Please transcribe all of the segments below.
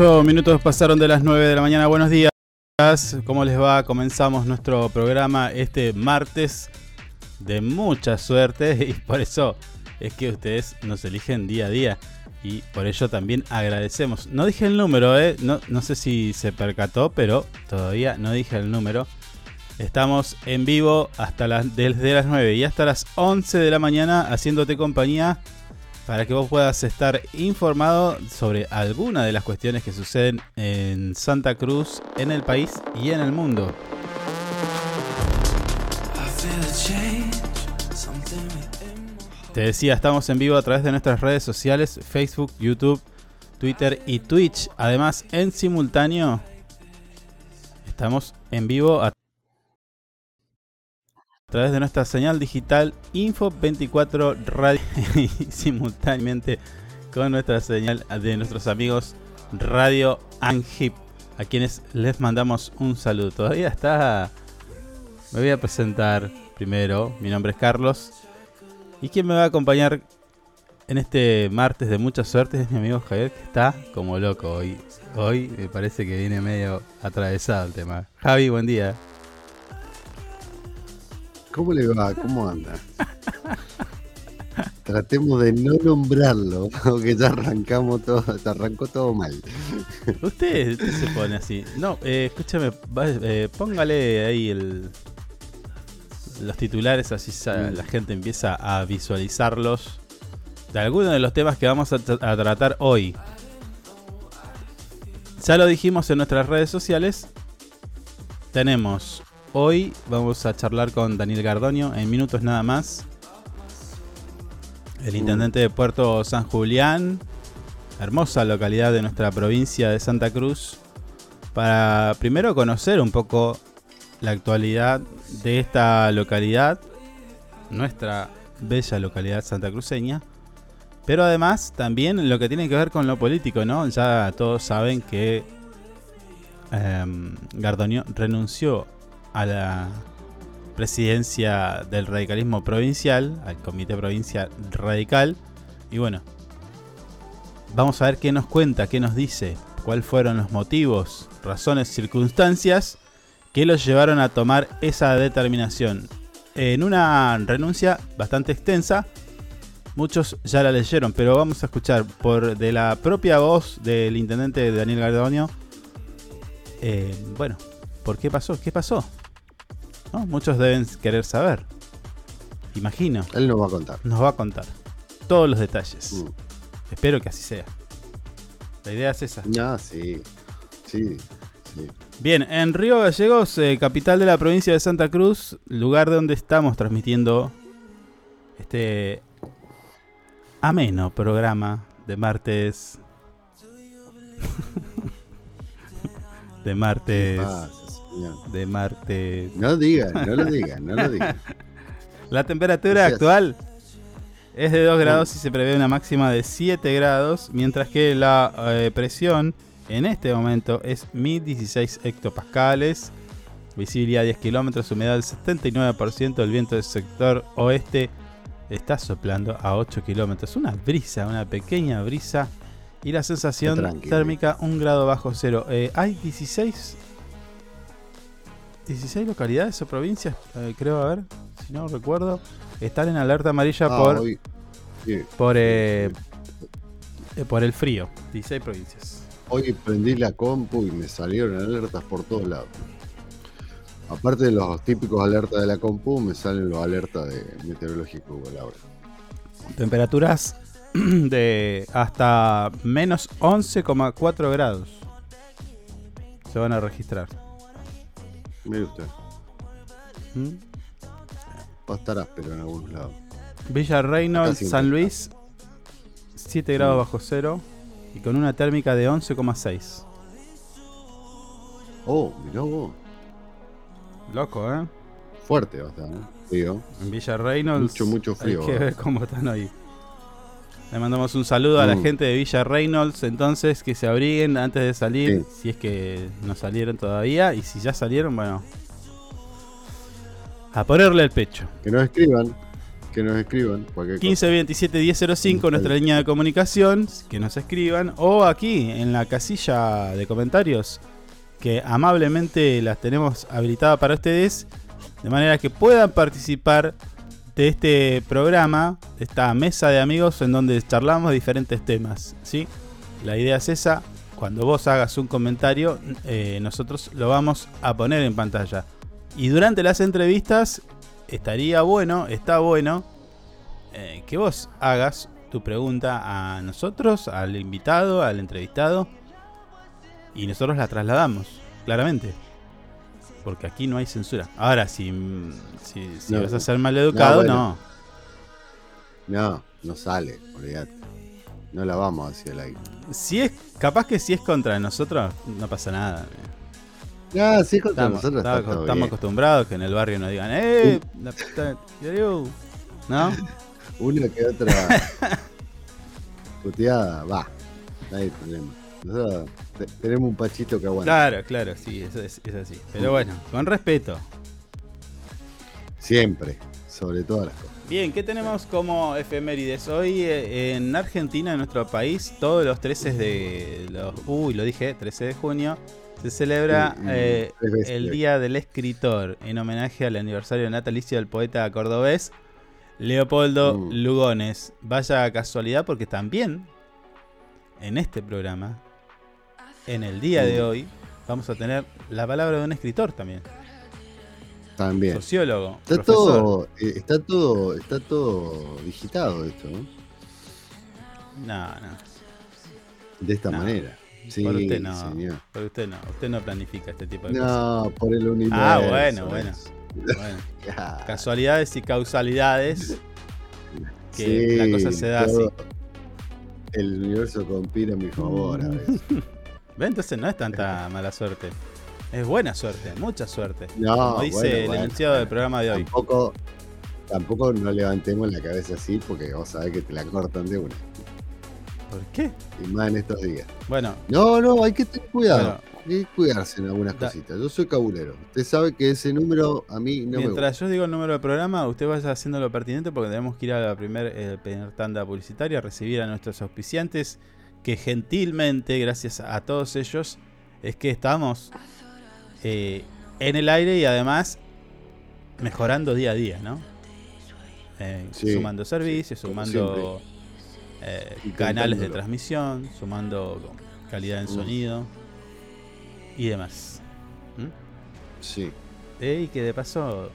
8 minutos pasaron de las 9 de la mañana. Buenos días. ¿Cómo les va? Comenzamos nuestro programa este martes de mucha suerte y por eso es que ustedes nos eligen día a día y por ello también agradecemos. No dije el número, ¿eh? no, no sé si se percató, pero todavía no dije el número. Estamos en vivo hasta las, desde las 9 y hasta las 11 de la mañana haciéndote compañía para que vos puedas estar informado sobre alguna de las cuestiones que suceden en Santa Cruz, en el país y en el mundo. Te decía, estamos en vivo a través de nuestras redes sociales, Facebook, YouTube, Twitter y Twitch. Además, en simultáneo, estamos en vivo a a través de nuestra señal digital Info24 Radio y simultáneamente con nuestra señal de nuestros amigos Radio Angip, a quienes les mandamos un saludo. Todavía está. Me voy a presentar primero. Mi nombre es Carlos. Y quien me va a acompañar en este martes de mucha suerte es mi amigo Javier, que está como loco hoy. Hoy me parece que viene medio atravesado el tema. Javi, buen día. ¿Cómo le va? ¿Cómo anda? Tratemos de no nombrarlo, porque ya arrancamos todo, te arrancó todo mal. Usted, usted se pone así. No, eh, escúchame, eh, póngale ahí el, los titulares, así la gente empieza a visualizarlos. De algunos de los temas que vamos a, tra- a tratar hoy. Ya lo dijimos en nuestras redes sociales. Tenemos hoy, vamos a charlar con Daniel Gardoño en minutos nada más. El intendente de Puerto San Julián, hermosa localidad de nuestra provincia de Santa Cruz, para primero conocer un poco la actualidad de esta localidad, nuestra bella localidad santacruceña, pero además también lo que tiene que ver con lo político, ¿no? Ya todos saben que em, Gardoño renunció a la presidencia del radicalismo provincial, al comité provincial radical, y bueno, vamos a ver qué nos cuenta, qué nos dice, cuáles fueron los motivos, razones, circunstancias que los llevaron a tomar esa determinación. En una renuncia bastante extensa, muchos ya la leyeron, pero vamos a escuchar por de la propia voz del intendente Daniel Gardoño. eh, bueno, ¿por qué pasó? ¿Qué pasó? ¿No? Muchos deben querer saber. Imagino, Él nos va a contar. nos va a contar todos los detalles. Mm. Espero que así sea. La idea es esa. Ah, sí. Sí, sí. Bien, en Río Gallegos, eh, capital de la provincia de Santa Cruz, lugar donde estamos transmitiendo este ameno programa de martes. de ¿Qué martes. Señor? De martes. No diga, no lo diga, no lo diga. La temperatura actual es de 2 grados y se prevé una máxima de 7 grados, mientras que la eh, presión en este momento es 1016 hectopascales, visibilidad 10 kilómetros, humedad del 79%, el viento del sector oeste está soplando a 8 kilómetros. Una brisa, una pequeña brisa. Y la sensación térmica 1 grado bajo cero. Eh, hay 16 16 localidades o provincias, eh, creo, a ver, si no recuerdo, están en alerta amarilla Ah, por, hoy- sí. por, eh, por el frío. 16 provincias. Hoy prendí la compu y me salieron alertas por todos lados. Aparte de los típicos alertas de la compu, me salen los alertas de meteorológico ahora. Temperaturas de hasta menos 11,4 grados se van a registrar. Mire usted, ¿Mm? va a estar áspero en algunos lados. Villa Reynolds, San. Luis, 7 grados bajo cero y con una térmica de 11,6. Oh, mirá vos. Loco, ¿eh? Fuerte va a estar, ¿eh? Frío. En Villa Reynolds. Mucho, mucho frío, Hay que ver cómo están hoy. Le mandamos un saludo a la Mm. gente de Villa Reynolds, entonces, que se abriguen antes de salir, Sí. si es que no salieron todavía, y si ya salieron, bueno, a ponerle el pecho. Que nos escriban. Que nos escriban. Cualquier 15 27 1005, nuestra línea de comunicación, que nos escriban, o aquí en la casilla de comentarios, que amablemente las tenemos habilitadas para ustedes, de manera que puedan participar de este programa, de esta mesa de amigos en donde charlamos diferentes temas. ¿sí? La idea es esa, cuando vos hagas un comentario, eh, nosotros lo vamos a poner en pantalla. Y durante las entrevistas estaría bueno, está bueno, eh, que vos hagas tu pregunta a nosotros, al invitado, al entrevistado, y nosotros la trasladamos, claramente. Porque aquí no hay censura. Ahora, si, si, si No, vas a ser maleducado, no, no. No, no sale, olvídate. No la vamos hacia el aire. Si es, capaz que si es contra nosotros, no pasa nada. Ah, sí, contra Estamos, nosotros está todo estamos bien. acostumbrados que en el barrio nos digan, ¡eh! La puta, Yoriu", ¿No? Una que otra puteada, va. No hay problema. Tenemos un pachito que aguanta. Claro, claro, sí, eso es, es así. Pero bueno, con respeto. Siempre, sobre todas las cosas. Bien, ¿qué tenemos como efemérides? Hoy eh, en Argentina, en nuestro país, todos los 13 de los, uy, lo dije, 13 de junio, se celebra eh, el Día del Escritor en homenaje al aniversario natalicio del poeta cordobés Leopoldo Mm. Lugones. Vaya casualidad porque también en este programa, en el día de Mm. hoy, vamos a tener la palabra de un escritor también, También. sociólogo, Está profesor. todo, eh, está todo, está todo digitado esto, ¿no? No, no. De esta No, manera. Sí, por usted no. señor. Por usted no, usted no planifica este tipo de cosas. No, por el universo. Ah, bueno, bueno. casualidades y causalidades que Sí, la cosa se da así. El universo conspira a mi favor a veces. Entonces no es tanta mala suerte. Es buena suerte, mucha suerte. No, Como dice bueno, el bueno, enunciado bueno. del programa de hoy. Tampoco, tampoco no levantemos la cabeza así porque vos sabés que te la cortan de una. ¿Por qué? Y más en estos días. Bueno, No, no, hay que tener cuidado. Hay que cuidarse en algunas Da- cositas. Yo soy cabulero. Usted sabe que ese número a mí no me gusta. mientras yo digo el número del programa, usted vaya haciendo lo pertinente porque tenemos que ir a la primer, eh, primer tanda publicitaria a recibir a nuestros auspiciantes que gentilmente, gracias a todos ellos, es que estamos eh, en el aire y además mejorando día a día, ¿no? Eh, Sí, sumando servicios, sumando eh, canales de transmisión, sumando calidad en sonido y demás. ¿Mm? Sí. Y que de paso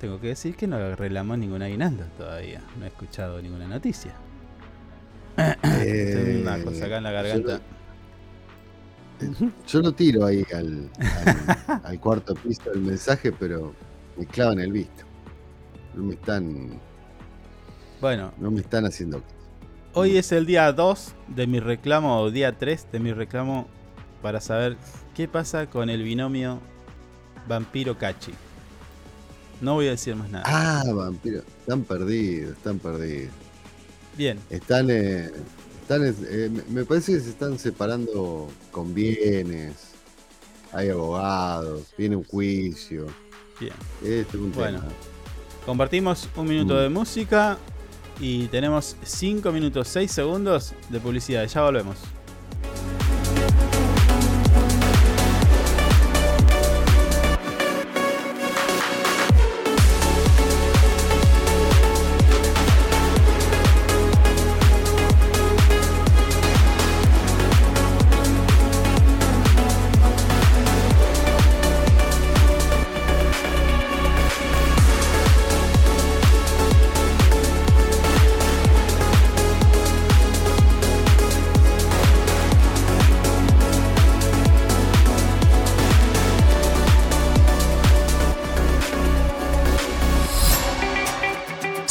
tengo que decir que no arreglamos ningún aguinaldo todavía. No he escuchado ninguna noticia. Una cosa acá en la garganta. Yo lo tiro ahí al, al, al cuarto piso del mensaje, pero me clavan el visto. No me están, Bueno, no me están haciendo hoy es el día 2 de mi reclamo, o día 3 de mi reclamo para saber qué pasa con el binomio vampiro-cachi. No voy a decir más nada. Ah, vampiro. Están perdidos, están perdidos. Bien, Están, eh, están eh, me- me parece que se están separando con bienes. Hay abogados, viene un juicio. bien. Este es un Bueno. tema. Compartimos un minuto Mm. de música y tenemos 5 minutos 6 segundos de publicidad. Ya volvemos.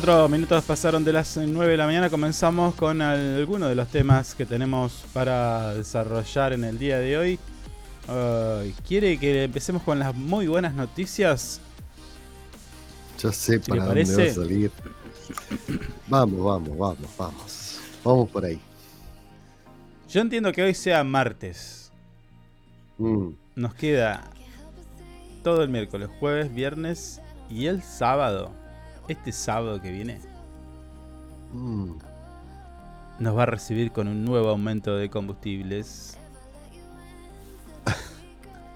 24 minutos pasaron de las 9 de la mañana. Comenzamos con algunos de los temas que tenemos para desarrollar en el día de hoy. ¿Quiere que empecemos con las muy buenas noticias? Ya sé para dónde va a salir. Vamos, vamos, vamos, vamos. Vamos por ahí. Yo entiendo que hoy sea martes. Mm, Nos queda todo el miércoles, jueves, viernes y el sábado. Este sábado que viene mm. nos va a recibir con un nuevo aumento de combustibles.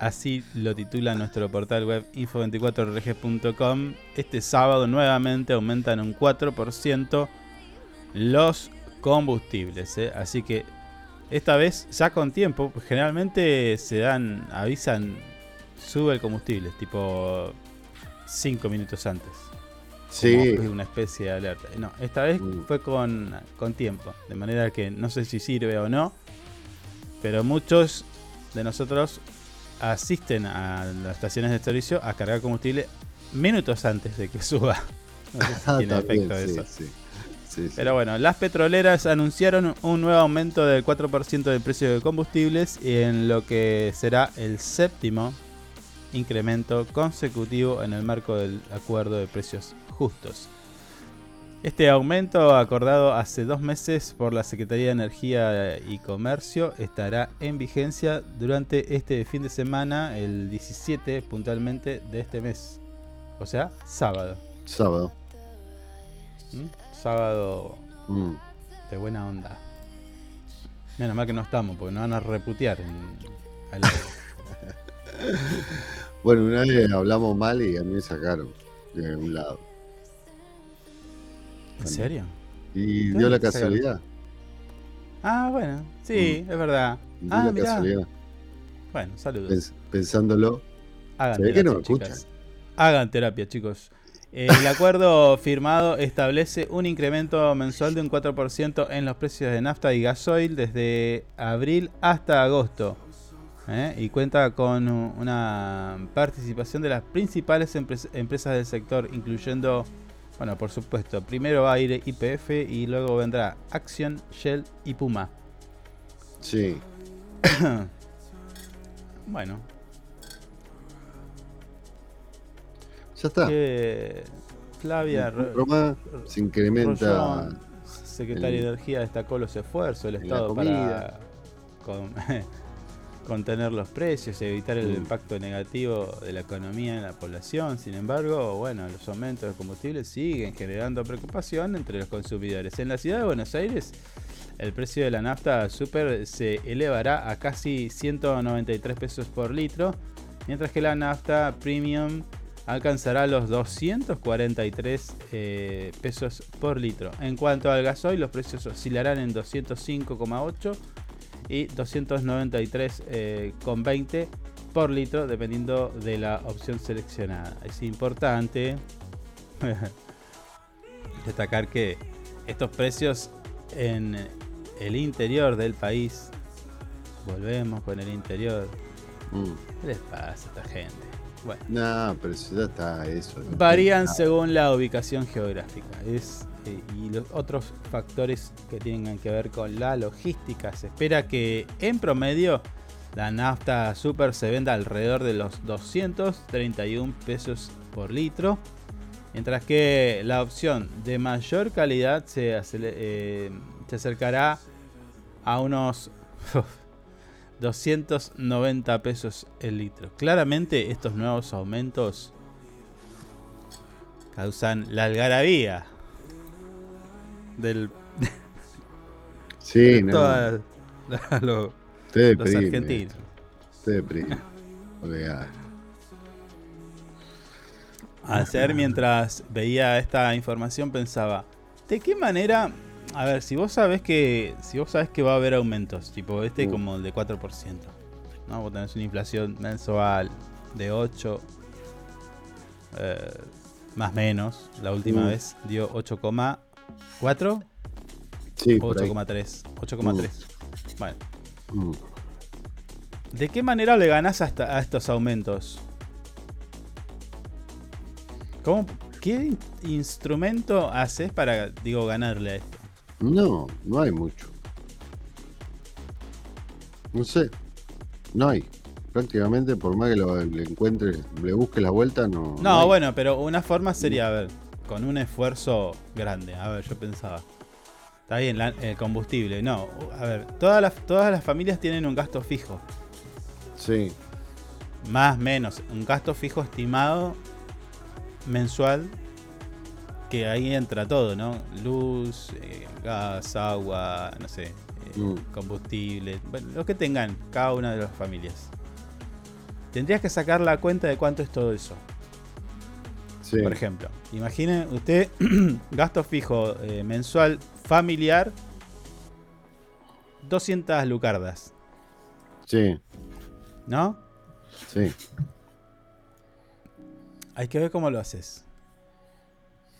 Así lo titula nuestro portal web info24rg.com. Este sábado nuevamente aumentan un 4% los combustibles. ¿eh? Así que esta vez ya con tiempo, generalmente se dan, avisan, sube el combustible, tipo 5 minutos antes. Sí. Como una especie de alerta. No, esta vez Mm. fue con, con tiempo. De manera que no sé si sirve o no. Pero muchos de nosotros asisten a las estaciones de servicio a cargar combustible minutos antes de que suba. No sé si Ah, tiene también, efecto sí, eso. sí. Sí, sí. Pero bueno, las petroleras anunciaron un nuevo aumento del 4% del precio de combustibles en lo que será el séptimo incremento consecutivo en el marco del acuerdo de precios justos. Este aumento, acordado hace dos meses por la Secretaría de Energía y Comercio, estará en vigencia durante este fin de semana, el 17 puntualmente de este mes. O sea, sábado. Sábado. ¿Mm? Sábado Mm. de buena onda. Menos mal que no estamos, porque nos van a reputear en-. Bueno, una vez hablamos mal y a mí me sacaron de un lado. ¿En serio? Y ¿Dónde dio la casualidad. Ah, bueno, sí, es verdad. Dio Ah, la mirá. casualidad. Bueno, saludos. Pens- pensándolo. Hagan ve que terapia, no me. Hagan terapia, chicos. Eh, El acuerdo firmado establece un incremento mensual de un 4% en los precios de nafta y gasoil desde abril hasta agosto. ¿eh? Y cuenta con una participación de las principales empres- empresas del sector, incluyendo, bueno, por supuesto, primero va a ir IPF y luego vendrá Action, Shell y Puma. Sí. Bueno, Ya está. que Flavia más, se incrementa. Rollón, secretario de Energía, destacó los esfuerzos del Estado para con- contener los precios y evitar el Mm. impacto negativo de la economía en la población. Sin embargo, bueno, los aumentos de combustibles siguen generando preocupación entre los consumidores. En la ciudad de Buenos Aires, el precio de la nafta super se elevará a casi 193 pesos por litro, mientras que la nafta premium alcanzará los 243 eh, pesos por litro. En cuanto al gasoil, los precios oscilarán en 205,8 y 293,20 por litro, dependiendo de la opción seleccionada. Es importante destacar que estos precios en el interior del país, volvemos con el interior, Mm. ¿qué les pasa a esta gente? Bueno. No, pero ya está eso. no Varían según la ubicación geográfica es, eh, y los otros factores que tengan que ver con la logística. Se espera que en promedio la nafta super se venda alrededor de los 231 pesos por litro, mientras que la opción de mayor calidad se, eh, se acercará a unos 290 pesos el litro. Claramente estos nuevos aumentos causan la algarabía del Sí, de no. toda la- lo- Te los argentinos. Te deprime. Ayer mientras veía esta información pensaba, ¿de qué manera? A ver, si vos sabés que si vos sabés que va a haber aumentos, tipo este Mm. como el de 4%, ¿no? Vos tenés una inflación mensual de 8 eh, más menos, la última Mm. vez dio 8,4 Sí, o por ahí. 8,3, 8,3. Bueno, Mm. ¿de qué manera le ganás hasta a estos aumentos? ¿Cómo ¿Qué in- instrumento haces para, digo, ganarle a esto? No, no hay mucho. No sé. No hay. Prácticamente, por más que lo, le encuentres, le busques la vuelta, no. No, hay. bueno, pero una forma sería, a ver, con un esfuerzo grande. A ver, yo pensaba. Está bien, la- el combustible. No, a ver, todas las, todas las familias tienen un gasto fijo. Sí. Más, menos. Un gasto fijo estimado mensual. Que ahí entra todo, ¿no? Luz, eh, gas, agua, no sé, eh, Mm. combustible. Bueno, lo que tengan cada una de las familias. Tendrías que sacar la cuenta de cuánto es todo eso. Sí. Por ejemplo, imagine usted gasto fijo eh, mensual familiar 200 lucardas, Sí, ¿no? sí. Hay que ver cómo lo haces.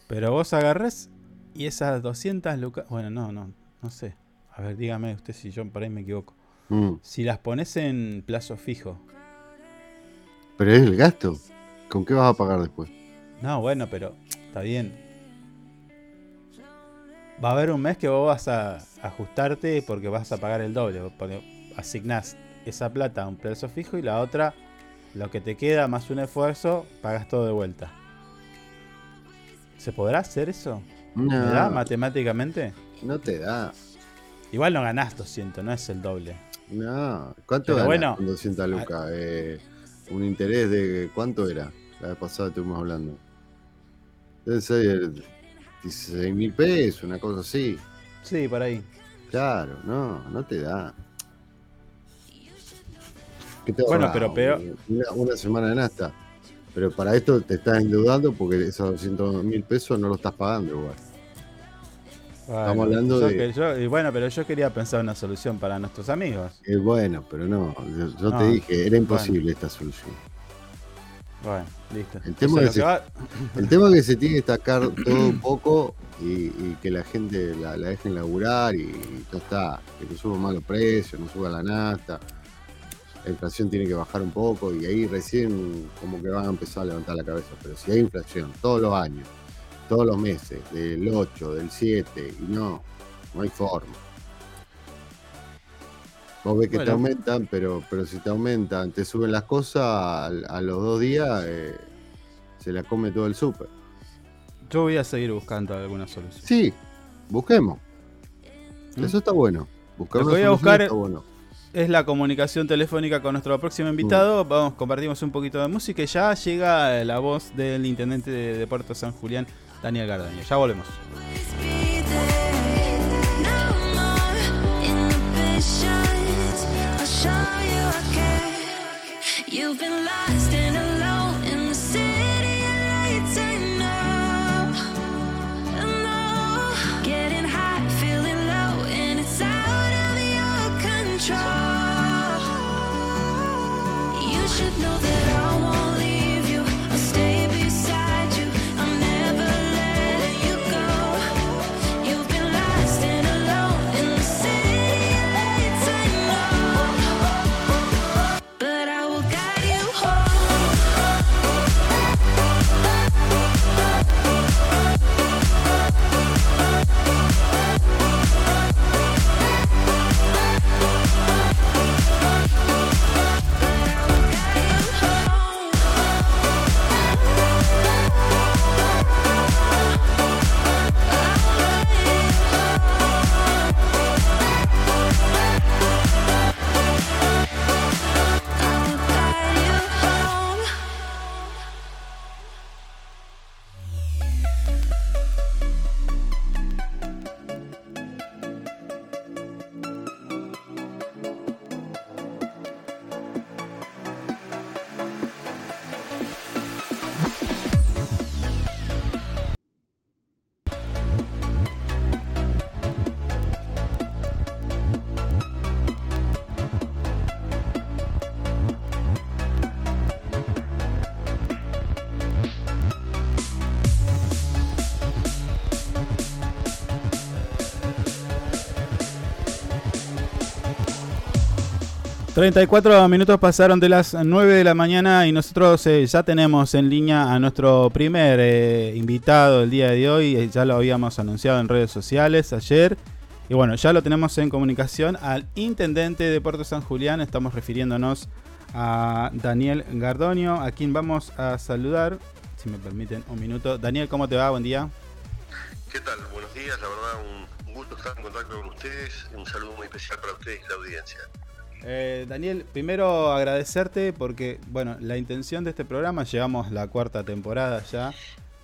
Pero vos agarres y esas 200 lucardas... Bueno, no, no, no sé. A ver, dígame usted si yo por ahí me equivoco. Mm. Si las pones en plazo fijo. Pero es el gasto. ¿Con qué vas a pagar después? No, bueno, pero está bien. Va a haber un mes que vos vas a ajustarte porque vas a pagar el doble. Porque asignás esa plata a un plazo fijo y la otra, lo que te queda más un esfuerzo, pagas todo de vuelta. ¿Se podrá hacer eso? No. ¿Me da matemáticamente? No te da. Igual no ganás 200, no es el doble. No. ¿Cuánto ganas bueno, con 200 lucas? Eh, un interés de. ¿Cuánto era? La vez pasada estuvimos hablando. Debe ser 16 mil pesos, una cosa así. Sí, por ahí. Claro, no, no te da. ¿Qué te Bueno, pero peor- Una, una semana de nasta. Pero para esto te estás endeudando porque esos 200 mil pesos no lo estás pagando igual. Estamos hablando yo de- que- yo- y bueno, pero yo quería pensar una solución para nuestros amigos. Eh, bueno, pero no, yo, yo No, te dije, era imposible esta solución. Bueno, listo. El tema, es que va- el tema que se tiene que destacar todo un poco y, y que la gente la, la dejen laburar y, ya está. Que no suban más los precios, no suba la nafta. La inflación tiene que bajar un poco y ahí recién como que van a empezar a levantar la cabeza. Pero si hay inflación todos los años, todos los meses, del 8, del 7, y no, no hay forma. Vos ves que te aumentan, pero, pero si te aumentan, te suben las cosas, a, a los dos días eh, se la come todo el súper. Yo voy a seguir buscando alguna solución. Sí, busquemos. ¿Mm? Eso está bueno. Buscar Lo que voy a buscar está bueno. es la comunicación telefónica con nuestro próximo invitado. Vamos, compartimos un poquito de música y ya llega la voz del intendente de, de Puerto San Julián, Daniel Gardaño. Ya volvemos. You've been lost in a 34 minutos pasaron de las 9 de la mañana y nosotros eh, ya tenemos en línea a nuestro primer eh, invitado el día de hoy. Eh, ya lo habíamos anunciado en redes sociales ayer. Y bueno, ya lo tenemos en comunicación al intendente de Puerto San Julián. Estamos refiriéndonos a Daniel Gardonio, a quien vamos a saludar. Si me permiten un minuto. Daniel, ¿cómo te va? Buen día. ¿Qué tal? Buenos días, la verdad un gusto estar en contacto con ustedes. Un saludo muy especial para ustedes y la audiencia. Eh, Daniel, primero agradecerte porque, bueno, la intención de este programa, llegamos la cuarta temporada ya,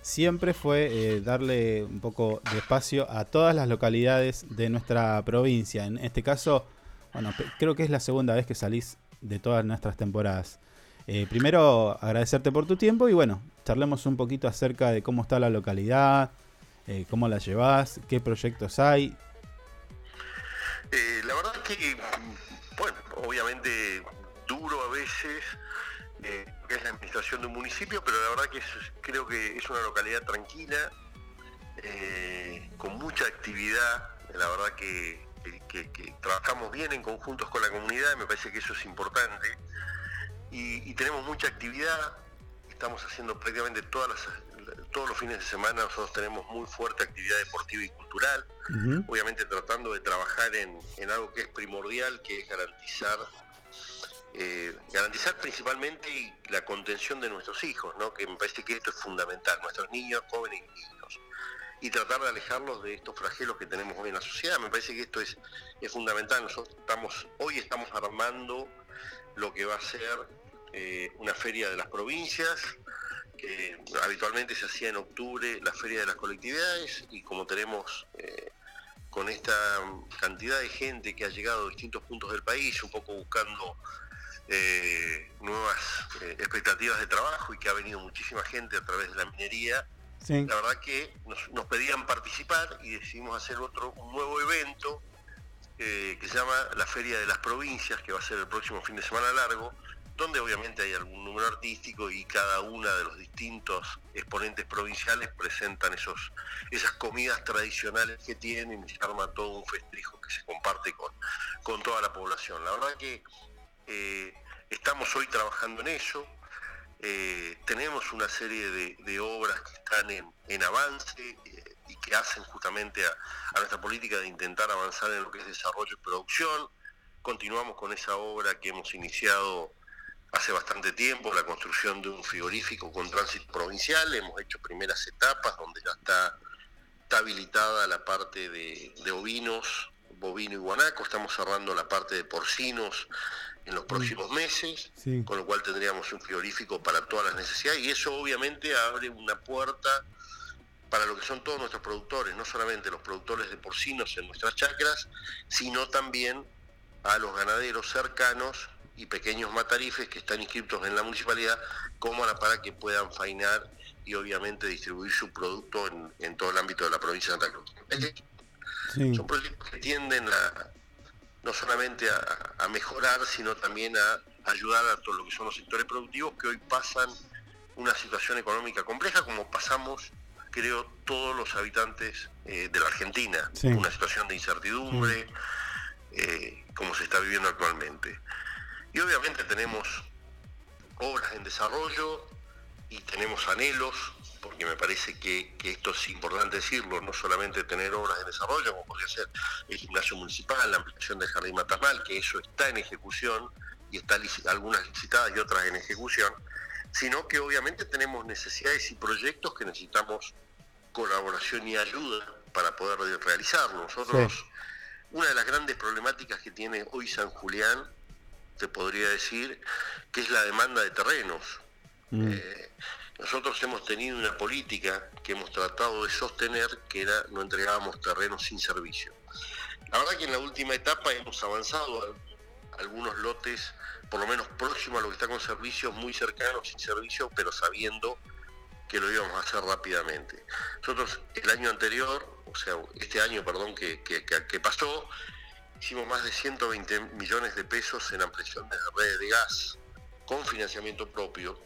siempre fue eh, darle un poco de espacio a todas las localidades de nuestra provincia. En este caso, bueno, creo que es la segunda vez que salís de todas nuestras temporadas. Eh, primero, agradecerte por tu tiempo y bueno, charlemos un poquito acerca de cómo está la localidad, cómo la llevas, qué proyectos hay. La verdad que, bueno, obviamente duro a veces, eh, que es la administración de un municipio, pero la verdad que es- creo que es una localidad tranquila, eh, con mucha actividad, la verdad que, trabajamos bien en conjuntos con la comunidad, me parece que eso es importante, y, y tenemos mucha actividad, estamos haciendo prácticamente todas las, todos los fines de semana, nosotros tenemos muy fuerte actividad deportiva y cultural, obviamente tratando de trabajar en, en algo que es primordial, que es garantizar eh, garantizar principalmente la contención de nuestros hijos, ¿no? que me parece que esto es fundamental, nuestros niños, jóvenes y niños, y tratar de alejarlos de estos flagelos que tenemos hoy en la sociedad. Me parece que esto es, es fundamental. Nosotros estamos, hoy estamos armando lo que va a ser eh, una feria de las provincias, habitualmente se hacía en octubre, la feria de las colectividades, y como tenemos eh, con esta cantidad de gente que ha llegado a distintos puntos del país, un poco buscando eh, nuevas eh, expectativas de trabajo y que ha venido muchísima gente a través de la minería, Sí. la verdad que nos, nos pedían participar y decidimos hacer otro un nuevo evento que se llama la Feria de las Provincias, que va a ser el próximo fin de semana largo, donde obviamente hay algún número artístico y cada una de los distintos exponentes provinciales presentan esos, esas comidas tradicionales que tienen y se arma todo un festejo que se comparte con, con toda la población. La verdad que eh, estamos hoy trabajando en eso. Eh, tenemos una serie de, obras que están en, en avance eh, y que hacen justamente a nuestra política de intentar avanzar en lo que es desarrollo y producción. Continuamos con esa obra que hemos iniciado hace bastante tiempo, la construcción de un frigorífico con tránsito provincial. Hemos hecho primeras etapas donde ya está, está habilitada la parte de, de ovinos, bovino y guanaco. Estamos cerrando la parte de porcinos en los próximos meses Sí. con lo cual tendríamos un frigorífico para todas las necesidades y eso obviamente abre una puerta para lo que son todos nuestros productores, no solamente los productores de porcinos en nuestras chacras, sino también a los ganaderos cercanos y pequeños matarifes que están inscritos en la municipalidad, como para que puedan fainar y obviamente distribuir su producto en, en todo el ámbito de la provincia de Santa Cruz. Sí. Son proyectos que tienden a, no solamente a, a mejorar, sino también a ayudar a todo lo que son los sectores productivos que hoy pasan una situación económica compleja, como pasamos, creo, todos los habitantes eh, de la Argentina. Sí. Una situación de incertidumbre, eh, como se está viviendo actualmente. Y obviamente tenemos obras en desarrollo y tenemos anhelos, porque me parece que, que esto es importante decirlo, no solamente tener obras en desarrollo, como podría ser el gimnasio municipal, la ampliación del jardín maternal, que eso está en ejecución y está algunas licitadas y otras en ejecución, sino que obviamente tenemos necesidades y proyectos que necesitamos colaboración y ayuda para poder realizarlo. Nosotros, una de las grandes problemáticas que tiene hoy San Julián, te podría decir, que es la demanda de terrenos. Eh, nosotros hemos tenido una política que hemos tratado de sostener, que era no entregábamos terrenos sin servicio. La verdad que en la última etapa hemos avanzado a- algunos lotes, por lo menos próximos a lo que está con servicios, muy cercanos, sin servicio, pero sabiendo que lo íbamos a hacer rápidamente. Nosotros el año anterior, o sea, este año, perdón, que- que pasó, hicimos más de 120 millones de pesos en ampliación de redes de gas con financiamiento propio,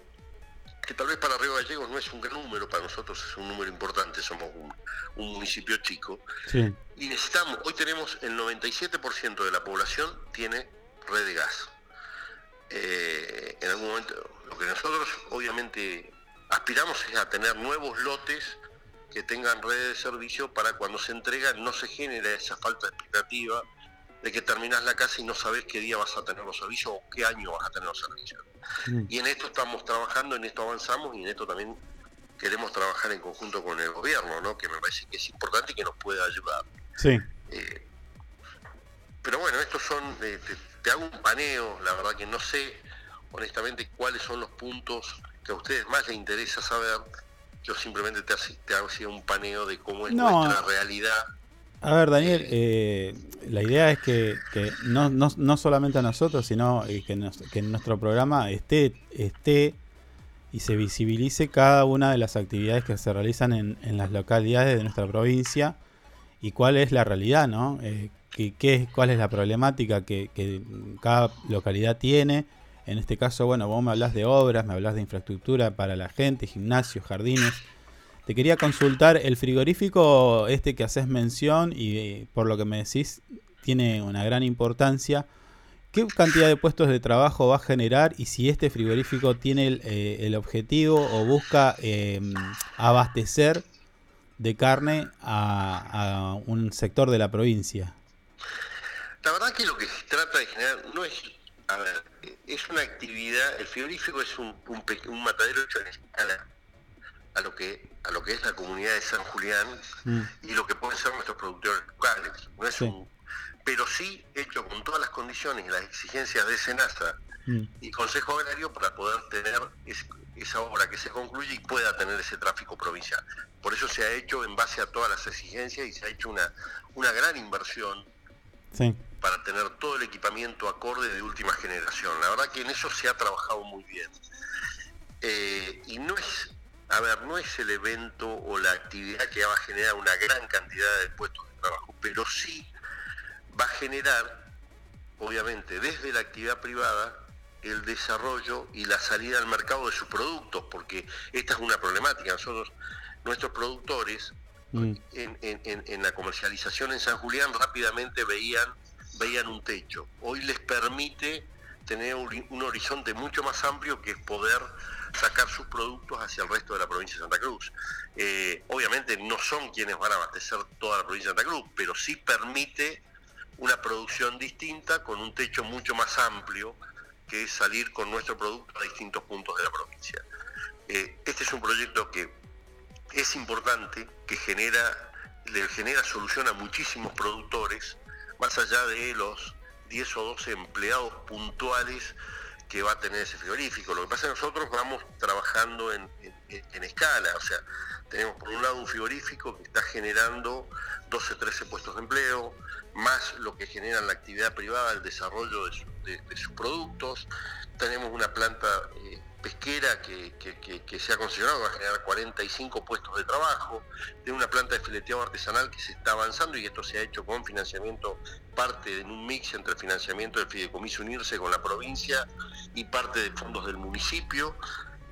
que tal vez para Río Gallegos no es un gran número, para nosotros es un número importante, somos un, un municipio chico, Sí. y necesitamos, hoy tenemos el 97% de la población tiene red de gas. eh, en algún momento, lo que nosotros obviamente aspiramos es a tener nuevos lotes que tengan redes de servicio para cuando se entregan no se genere esa falta de expectativa de que terminás la casa y no sabes qué día vas a tener los servicios o qué año vas a tener los servicios. Y en esto estamos trabajando, en esto avanzamos y en esto también queremos trabajar en conjunto con el gobierno, ¿no? que me parece que es importante y que nos puede ayudar. Sí. Eh, pero bueno, estos son, eh, te, te hago un paneo, la verdad que no sé honestamente cuáles son los puntos que a ustedes más les interesa saber. Yo simplemente te, hace- te hago así un paneo de cómo es No. nuestra realidad. A ver, Daniel, eh, la idea es que, no, no, no solamente a nosotros, sino eh, que, en nuestro programa esté, esté y se visibilice cada una de las actividades que se realizan en, las localidades de nuestra provincia y cuál es la realidad, ¿no? Eh, que- cuál es la problemática que, que cada localidad tiene. En este caso, bueno, vos me hablas de obras, me hablas de infraestructura para la gente, gimnasios, jardines. Te quería consultar el frigorífico este que haces mención y eh, por lo que me decís tiene una gran importancia. ¿Qué cantidad de puestos de trabajo va a generar y si este frigorífico tiene el, eh, el objetivo o busca eh, abastecer de carne a, un sector de la provincia? La verdad que lo que se trata de generar no es, a ver, es una actividad, el frigorífico es un, un, un matadero hecho en escala a lo que a lo que es la comunidad de San Julián y lo que pueden ser nuestros productores locales. No es Sí. un, pero sí hecho con todas las condiciones y las exigencias de Senasa y Consejo Agrario para poder tener es- esa obra que se concluye y pueda tener ese tráfico provincial. Por eso se ha hecho en base a todas las exigencias y se ha hecho una, una gran inversión Sí. para tener todo el equipamiento acorde de última generación. La verdad que en eso se ha trabajado muy bien. Eh, y no es, a ver, no es el evento o la actividad que va a generar una gran cantidad de puestos de trabajo, pero sí va a generar, obviamente, desde la actividad privada, el desarrollo y la salida al mercado de sus productos, porque esta es una problemática. Nosotros, nuestros productores, en- en- en la comercialización en San Julián rápidamente veían, veían un techo. Hoy les permite tener un, un horizonte mucho más amplio que es poder sacar sus productos hacia el resto de la provincia de Santa Cruz. Eh, obviamente no son quienes van a abastecer toda la provincia de Santa Cruz, pero sí permite una producción distinta con un techo mucho más amplio que es salir con nuestro producto a distintos puntos de la provincia. Eh, este es un proyecto que es importante, que genera, le genera solución a muchísimos productores, más allá de los 10 o 12 empleados puntuales que va a tener ese frigorífico. Lo que pasa es que nosotros vamos trabajando en, en- escala, o sea, tenemos por un lado un frigorífico que está generando 12, 13 puestos de empleo, más lo que genera la actividad privada, el desarrollo de sus productos. Tenemos una planta eh, pesquera que, que- que- que se ha considerado va a generar 45 puestos de trabajo, de una planta de fileteado artesanal que se está avanzando y esto se ha hecho con financiamiento, parte en un mix entre financiamiento del Fideicomiso Unirse con la provincia y parte de fondos del municipio,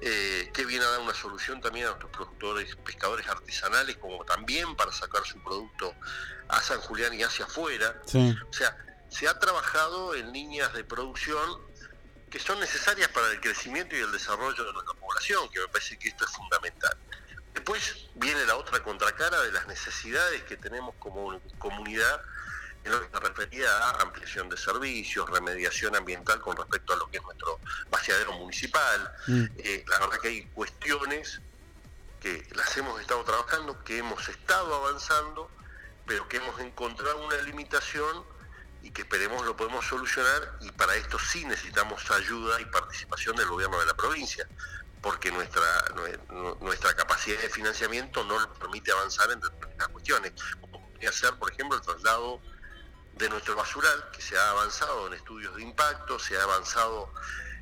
eh, que viene a dar una solución también a nuestros productores, pescadores artesanales, como también para sacar su producto a San Julián y hacia afuera. Sí. O sea, se ha trabajado en líneas de producción que son necesarias para el crecimiento y el desarrollo de nuestra población, que me parece que esto es fundamental. Después viene la otra contracara de las necesidades que tenemos como comunidad en lo que se refería a ampliación de servicios, remediación ambiental con respecto a lo que es nuestro vaciadero municipal. Eh, la verdad que hay cuestiones que las hemos estado trabajando, que hemos estado avanzando, pero que hemos encontrado una limitación y que esperemos lo podemos solucionar y para esto sí necesitamos ayuda y participación del gobierno de la provincia porque nuestra nue- nuestra capacidad de financiamiento no nos permite avanzar en determinadas cuestiones como podría ser por ejemplo el traslado de nuestro basural que se ha avanzado en estudios de impacto se ha avanzado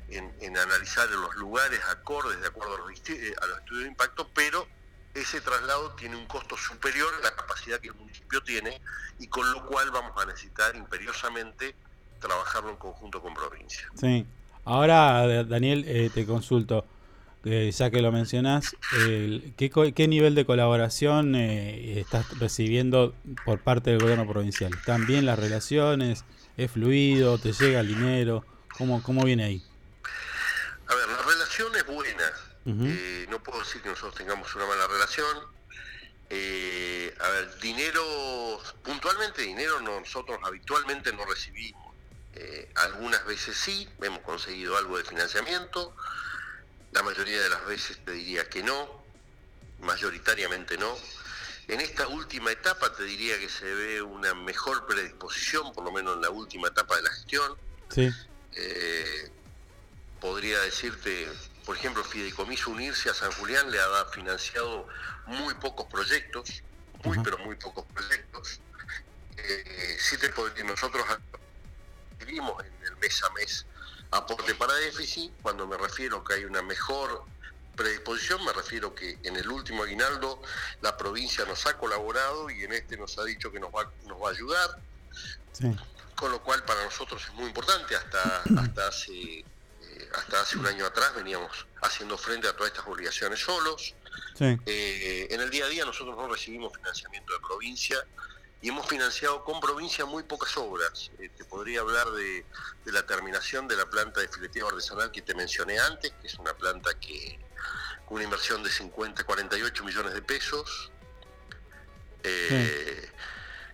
en, analizar los lugares acordes de acuerdo a los, eh, a los estudios de impacto pero ese traslado tiene un costo superior a la capacidad que el municipio tiene y con lo cual vamos a necesitar imperiosamente trabajarlo en conjunto con provincia. Sí. Ahora, Da- Daniel, eh, te consulto, eh, ya que lo mencionás, el- ¿qué, qué nivel de colaboración eh, estás recibiendo por parte del gobierno provincial? ¿Están bien las relaciones? ¿Es fluido? ¿Te llega el dinero? ¿Cómo, cómo viene ahí? buena. Eh, no puedo decir que nosotros tengamos una mala relación. Eh, a ver, dinero, puntualmente dinero nosotros habitualmente no recibimos. Eh, algunas veces sí, hemos conseguido algo de financiamiento. La mayoría de las veces te diría que no, mayoritariamente no. En esta última etapa te diría que se ve una mejor predisposición, por lo menos en la última etapa de la gestión. Sí. Eh, podría decirte, por ejemplo, Fideicomiso Unirse a San Julián le ha financiado muy pocos proyectos, muy pero muy pocos proyectos. Eh, sí te puedo decir, nosotros recibimos en el mes a mes aporte para déficit, cuando me refiero que hay una mejor predisposición, me refiero que en el último aguinaldo la provincia nos ha colaborado y en este nos ha dicho que nos va, nos va a ayudar Sí. con lo cual para nosotros es muy importante. Hasta, hasta, hace, hasta hace un año atrás veníamos haciendo frente a todas estas obligaciones solos. Sí. Eh, en el día a día nosotros no recibimos financiamiento de provincia y hemos financiado con provincia muy pocas obras. Eh, te podría hablar de, de la terminación de la planta de fileteo artesanal que te mencioné antes, que es una planta que con una inversión de 50, 48 millones de pesos, eh,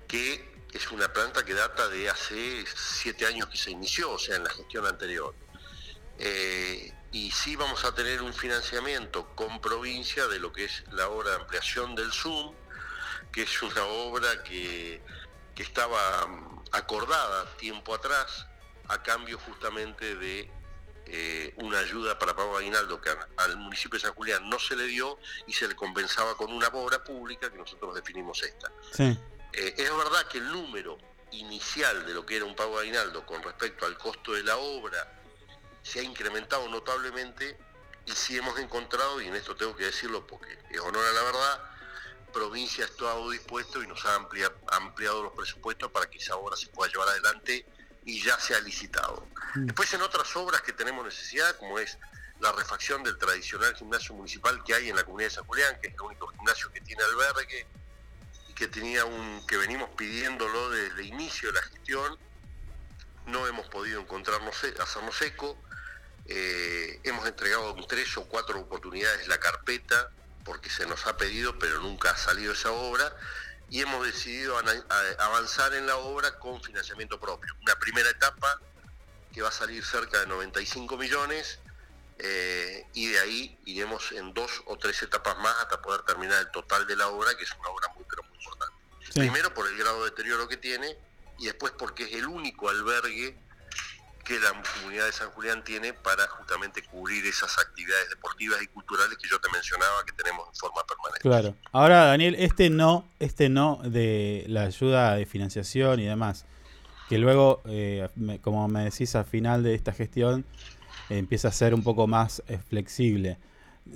que es una planta que data de hace siete años que se inició, o sea, en la gestión anterior. Eh, y sí vamos a tener un financiamiento con provincia de lo que es la obra de ampliación del Zoom, que es una obra que, que estaba mm, acordada tiempo atrás a cambio justamente de eh, una ayuda para pago de aguinaldo que al municipio de San Julián no se le dio y se le compensaba con una obra pública que nosotros definimos esta. Sí. Eh, es verdad que el número inicial de lo que era un pago de aguinaldo con respecto al costo de la obra se ha incrementado notablemente y sí hemos encontrado, y en esto tengo que decirlo porque es honor a la verdad, provincia ha estado dispuesto y nos ha amplia- ampliado los presupuestos para que esa obra se pueda llevar adelante y ya se ha licitado. Después en otras obras que tenemos necesidad, como es la refacción del tradicional gimnasio municipal que hay en la comunidad de San Julián, que es el único gimnasio que tiene albergue, y que tenía un que venimos pidiéndolo desde el inicio de la gestión no hemos podido encontrarnos hacernos eco Eh, hemos entregado en tres o cuatro oportunidades la carpeta porque se nos ha pedido pero nunca ha salido esa obra y hemos decidido avanzar en la obra con financiamiento propio una primera etapa que va a salir cerca de 95 millones eh, y de ahí iremos en dos o tres etapas más hasta poder terminar el total de la obra, que es una obra muy pero muy importante. Sí. Primero por el grado de deterioro que tiene y después porque es el único albergue que la comunidad de San Julián tiene para justamente cubrir esas actividades deportivas y culturales que yo te mencionaba que tenemos en forma permanente. Claro. Ahora, Daniel, este no, este no de la ayuda de financiación y demás, que luego, eh, me- como me decís, al final de esta gestión eh, empieza a ser un poco más eh, flexible.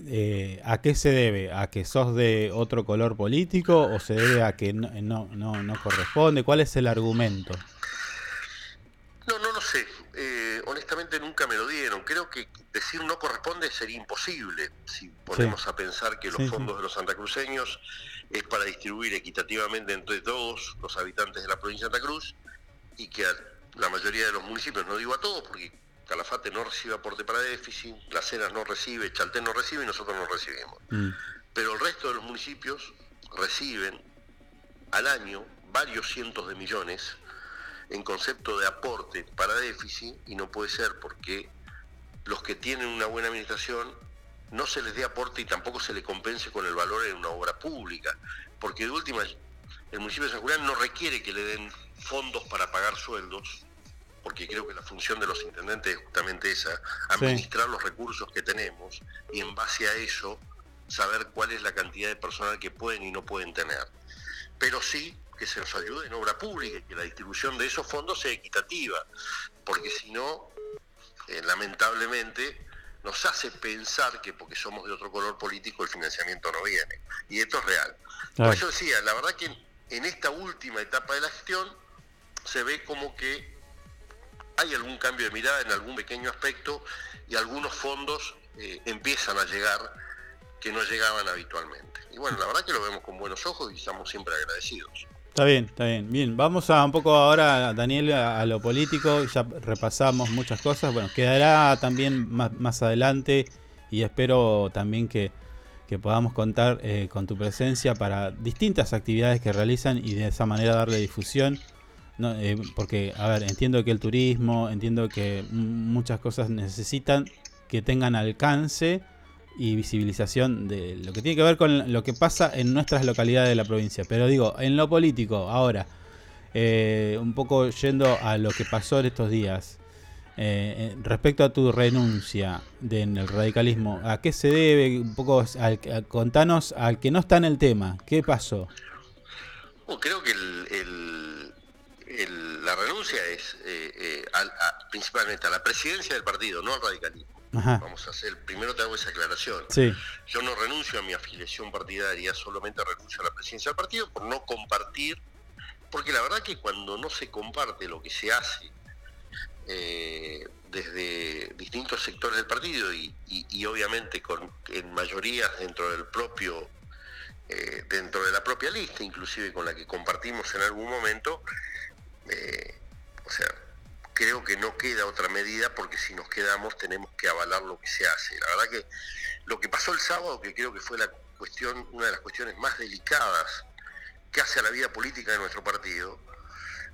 Eh, ¿A qué se debe? ¿A que sos de otro color político o se debe a que no, no, no, no corresponde? ¿Cuál es el argumento? No, no lo sé. Honestamente nunca me lo dieron. Creo que decir no corresponde sería imposible si ponemos a pensar que los Sí, sí. fondos de los santacruceños es para distribuir equitativamente entre todos los habitantes de la provincia de Santa Cruz y que a la mayoría de los municipios, no digo a todos, porque Calafate no recibe aporte para déficit, Las Heras no recibe, Chaltén no recibe y nosotros no recibimos. Pero el resto de los municipios reciben al año varios cientos de millones en concepto de aporte para déficit y no puede ser porque los que tienen una buena administración no se les dé aporte y tampoco se le compense con el valor en una obra pública, porque de última el municipio de San Julián no requiere que le den fondos para pagar sueldos, porque creo que la función de los intendentes es justamente esa, administrar los recursos que tenemos y en base a eso saber cuál es la cantidad de personal que pueden y no pueden tener. Pero sí que se nos ayude en obra pública y que la distribución de esos fondos sea equitativa, porque si no, eh, lamentablemente, nos hace pensar que porque somos de otro color político el financiamiento no viene. Y esto es real. Por eso decía, la verdad que en- en esta última etapa de la gestión se ve como que hay algún cambio de mirada en algún pequeño aspecto y algunos fondos eh, empiezan a llegar que no llegaban habitualmente. Y bueno, la verdad que lo vemos con buenos ojos y estamos siempre agradecidos. Está bien, está bien. Bien, vamos a un poco ahora, Daniel, a, lo político. Ya repasamos muchas cosas. Bueno, quedará también más, más adelante y espero también que, que podamos contar eh, con tu presencia para distintas actividades que realizan y de esa manera darle difusión. No, eh, porque, a ver, entiendo que el turismo, entiendo que muchas cosas necesitan que tengan alcance y visibilización de lo que tiene que ver con lo que pasa en nuestras localidades de la provincia. Pero digo, en lo político, ahora, eh, un poco yendo a lo que pasó en estos días, eh, eh, respecto a tu renuncia de, en el radicalismo, ¿a qué se debe? Un poco, al- a- contanos al que no está en el tema, ¿qué pasó? Creo que el- el- la renuncia es eh, eh, al- a- principalmente a la presidencia del partido, no al radicalismo. Ajá. Vamos a hacer, primero te hago esa aclaración. Sí. Yo no renuncio a mi afiliación partidaria, solamente renuncio a la presidencia del partido por no compartir, porque la verdad que cuando no se comparte lo que se hace eh, desde distintos sectores del partido y, y- y obviamente con en mayoría dentro del propio eh, dentro de la propia lista, inclusive con la que compartimos en algún momento, eh, o sea, creo que no queda otra medida porque si nos quedamos tenemos que avalar lo que se hace. La verdad que lo que pasó el sábado, que creo que fue la cuestión, una de las cuestiones más delicadas que hace a la vida política de nuestro partido,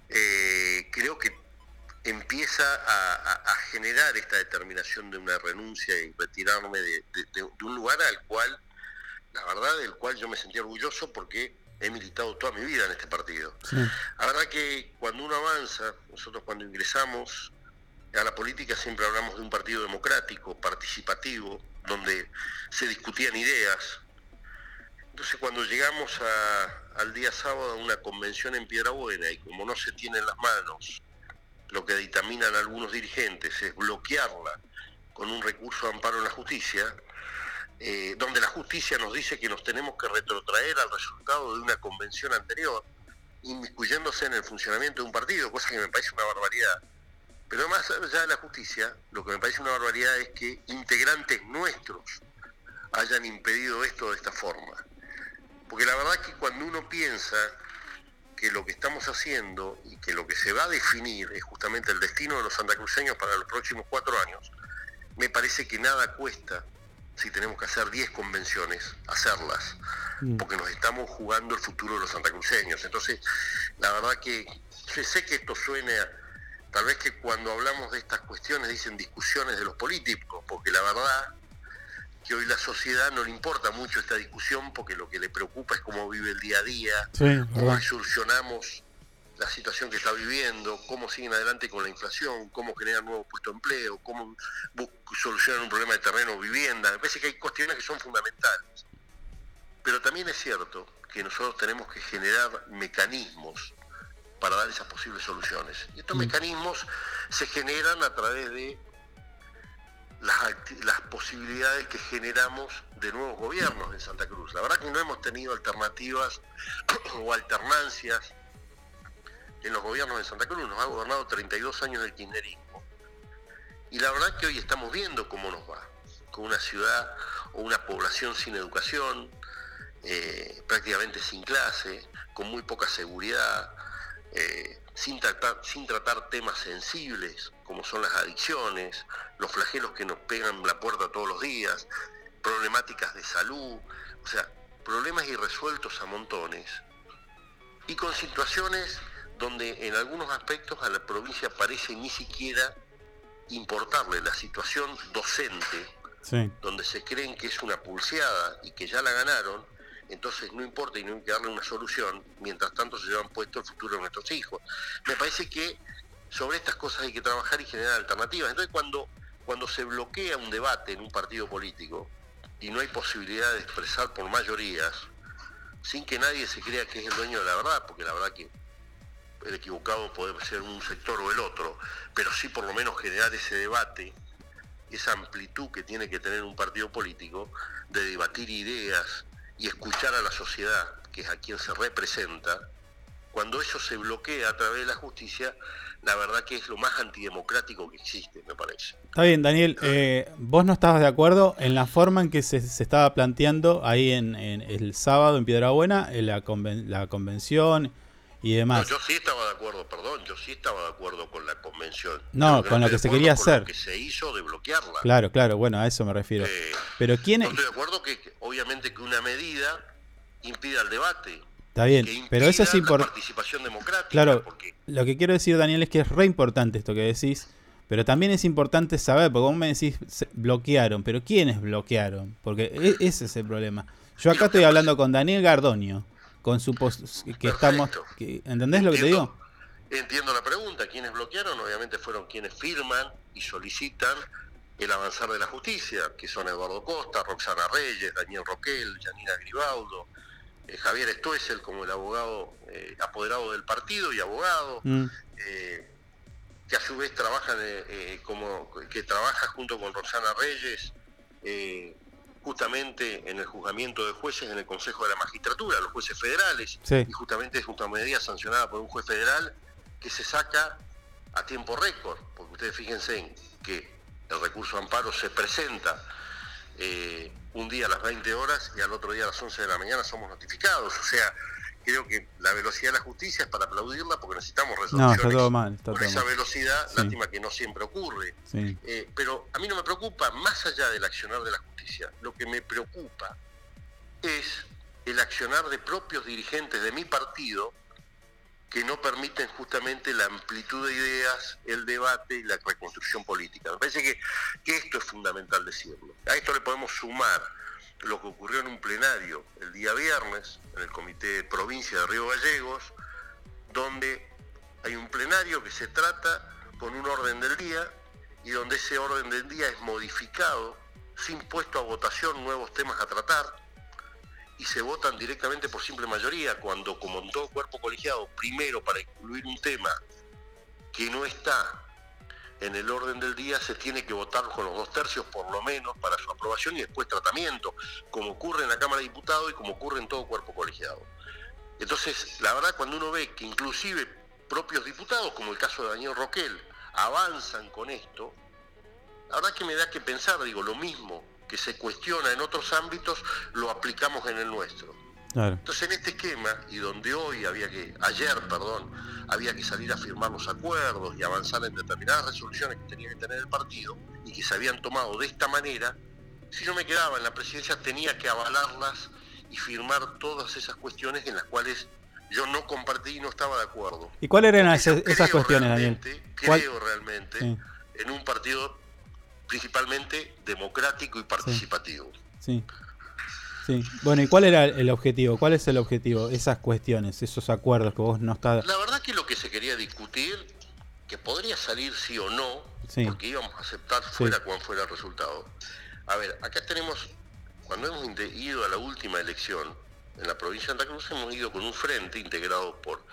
eh, creo que empieza a, generar esta determinación de una renuncia y retirarme de, un lugar al cual, la verdad, del cual yo me sentía orgulloso porque he militado toda mi vida en este partido. La verdad que cuando uno avanza, nosotros cuando ingresamos a la política siempre hablamos de un partido democrático, participativo, donde se discutían ideas. Entonces cuando llegamos a- al día sábado a una convención en Piedrabuena y como no se tiene en las manos lo que dictaminan algunos dirigentes es bloquearla con un recurso de amparo en la justicia, eh, donde la justicia nos dice que nos tenemos que retrotraer al resultado de una convención anterior, inmiscuyéndose en el funcionamiento de un partido, cosa que me parece una barbaridad. Pero más allá de la justicia, lo que me parece una barbaridad es que integrantes nuestros hayan impedido esto de esta forma. Porque la verdad que cuando uno piensa que lo que estamos haciendo y que lo que se va a definir es justamente el destino de los santacruceños para los próximos cuatro años, me parece que nada cuesta, si tenemos que hacer 10 convenciones, hacerlas, porque nos estamos jugando el futuro de los santacruceños. Entonces, la verdad que yo sé que esto suene a, tal vez que cuando hablamos de estas cuestiones dicen discusiones de los políticos, porque la verdad que hoy la sociedad no le importa mucho esta discusión porque lo que le preocupa es cómo vive el día a día, Sí, cómo solucionamos la situación que está viviendo, cómo siguen adelante con la inflación, cómo generan nuevos puestos de empleo, cómo solucionan un problema de terreno o vivienda. Me parece que hay cuestiones que son fundamentales. Pero también es cierto que nosotros tenemos que generar mecanismos para dar esas posibles soluciones. Y estos mecanismos se generan a través de las, las posibilidades que generamos de nuevos gobiernos en Santa Cruz. La verdad que no hemos tenido alternativas o alternancias en los gobiernos de Santa Cruz. Nos ha gobernado 32 años el kirchnerismo. Y la verdad que hoy estamos viendo cómo nos va. Con una ciudad o una población sin educación, eh, prácticamente sin clase, con muy poca seguridad, eh, sin tratar temas sensibles como son las adicciones, los flagelos que nos pegan la puerta todos los días, problemáticas de salud, o sea, problemas irresueltos a montones y con situaciones donde en algunos aspectos a la provincia parece ni siquiera importarle la situación docente Sí. donde se creen que es una pulseada y que ya la ganaron, entonces no importa y no hay que darle una solución, mientras tanto se llevan puesto el futuro de nuestros hijos. Me parece que sobre estas cosas hay que trabajar y generar alternativas. Entonces cuando, cuando se bloquea un debate en un partido político y no hay posibilidad de expresar por mayorías, sin que nadie se crea que es el dueño de la verdad, porque la verdad que el equivocado puede ser un sector o el otro, pero sí por lo menos generar ese debate esa amplitud que tiene que tener un partido político de debatir ideas y escuchar a la sociedad, que es a quien se representa, cuando eso se bloquea a través de la justicia, la verdad que es lo más antidemocrático que existe, me parece. Está bien, Daniel. eh, vos no estabas de acuerdo en la forma en que se, se estaba planteando ahí en, en el sábado en Piedrabuena, en la, conven- la convención y No, demás. yo sí estaba de acuerdo, perdón, yo sí estaba de acuerdo con la convención. No, con lo que se quería con hacer. Lo que se hizo de bloquearla. Claro, claro, bueno, a eso me refiero. Eh, Pero quién No estoy de acuerdo que, obviamente que una medida impida el debate. Está bien, pero eso es importante. participación democrática. Claro, porque lo que quiero decir, Daniel, es que es re importante esto que decís, pero también es importante saber, porque vos me decís, se- bloquearon, pero ¿quiénes bloquearon? Porque e- ese es el problema. Yo acá estoy hablando con Daniel Gardonio, con su pos- que estamos, que- ¿entendés lo que te digo? Entiendo la pregunta. Quienes bloquearon, obviamente, fueron quienes firman y solicitan el avanzar de la justicia, que son Eduardo Costa, Roxana Reyes, Daniel Roquel, Janina Gribaudo, eh, Javier Stoessel como el abogado eh, apoderado del partido y abogado, Mm, eh, que a su vez trabajan como que trabaja junto con Roxana Reyes eh, justamente en el juzgamiento de jueces en el Consejo de la Magistratura, los jueces federales, Sí. y justamente es una medida sancionada por un juez federal que se saca a tiempo récord, porque ustedes fíjense en que el recurso de amparo se presenta eh, un día a las 20 horas y al otro día a las 11 de la mañana somos notificados, o sea, creo que la velocidad de la justicia es para aplaudirla porque necesitamos No, resoluciones está todo mal, está con todo esa mal. velocidad, Sí. lástima que no siempre ocurre. Sí. Eh, pero a mí no me preocupa, más allá del accionar de la justicia, lo que me preocupa es el accionar de propios dirigentes de mi partido que no permiten justamente la amplitud de ideas, el debate y la reconstrucción política. Me parece que, que esto es fundamental decirlo. A esto le podemos sumar lo que ocurrió en un plenario el día viernes en el Comité de Provincia de Río Gallegos, donde hay un plenario que se trata con un orden del día y donde ese orden del día es modificado sin puesto a votación nuevos temas a tratar y se votan directamente por simple mayoría cuando como en todo cuerpo colegiado primero para incluir un tema que no está en el orden del día se tiene que votar con los dos tercios por lo menos para su aprobación y después tratamiento, como ocurre en la Cámara de Diputados y como ocurre en todo cuerpo colegiado. Entonces, la verdad, cuando uno ve que inclusive propios diputados, como el caso de Daniel Roquel, avanzan con esto, la verdad que me da que pensar, digo, lo mismo que se cuestiona en otros ámbitos, lo aplicamos en el nuestro. Claro. Entonces en este esquema, y donde hoy había que, ayer, perdón, había que salir a firmar los acuerdos y avanzar en determinadas resoluciones que tenía que tener el partido y que se habían tomado de esta manera, si yo me quedaba en la presidencia tenía que avalarlas y firmar todas esas cuestiones en las cuales yo no compartí y no estaba de acuerdo. ¿Y cuáles eran esas, cuestiones, Daniel? realmente, ¿Cuál- Creo realmente Sí. en un partido principalmente democrático y participativo. Sí. Sí. Bueno, ¿y cuál era el objetivo? ¿Cuál es el objetivo? Esas cuestiones, esos acuerdos que vos no estás... La verdad que lo que se quería discutir, que podría salir sí o no, Sí. porque íbamos a aceptar fuera cual fuera el resultado. A ver, acá tenemos, cuando hemos ido a la última elección en la provincia de Santa Cruz, hemos ido con un frente integrado por,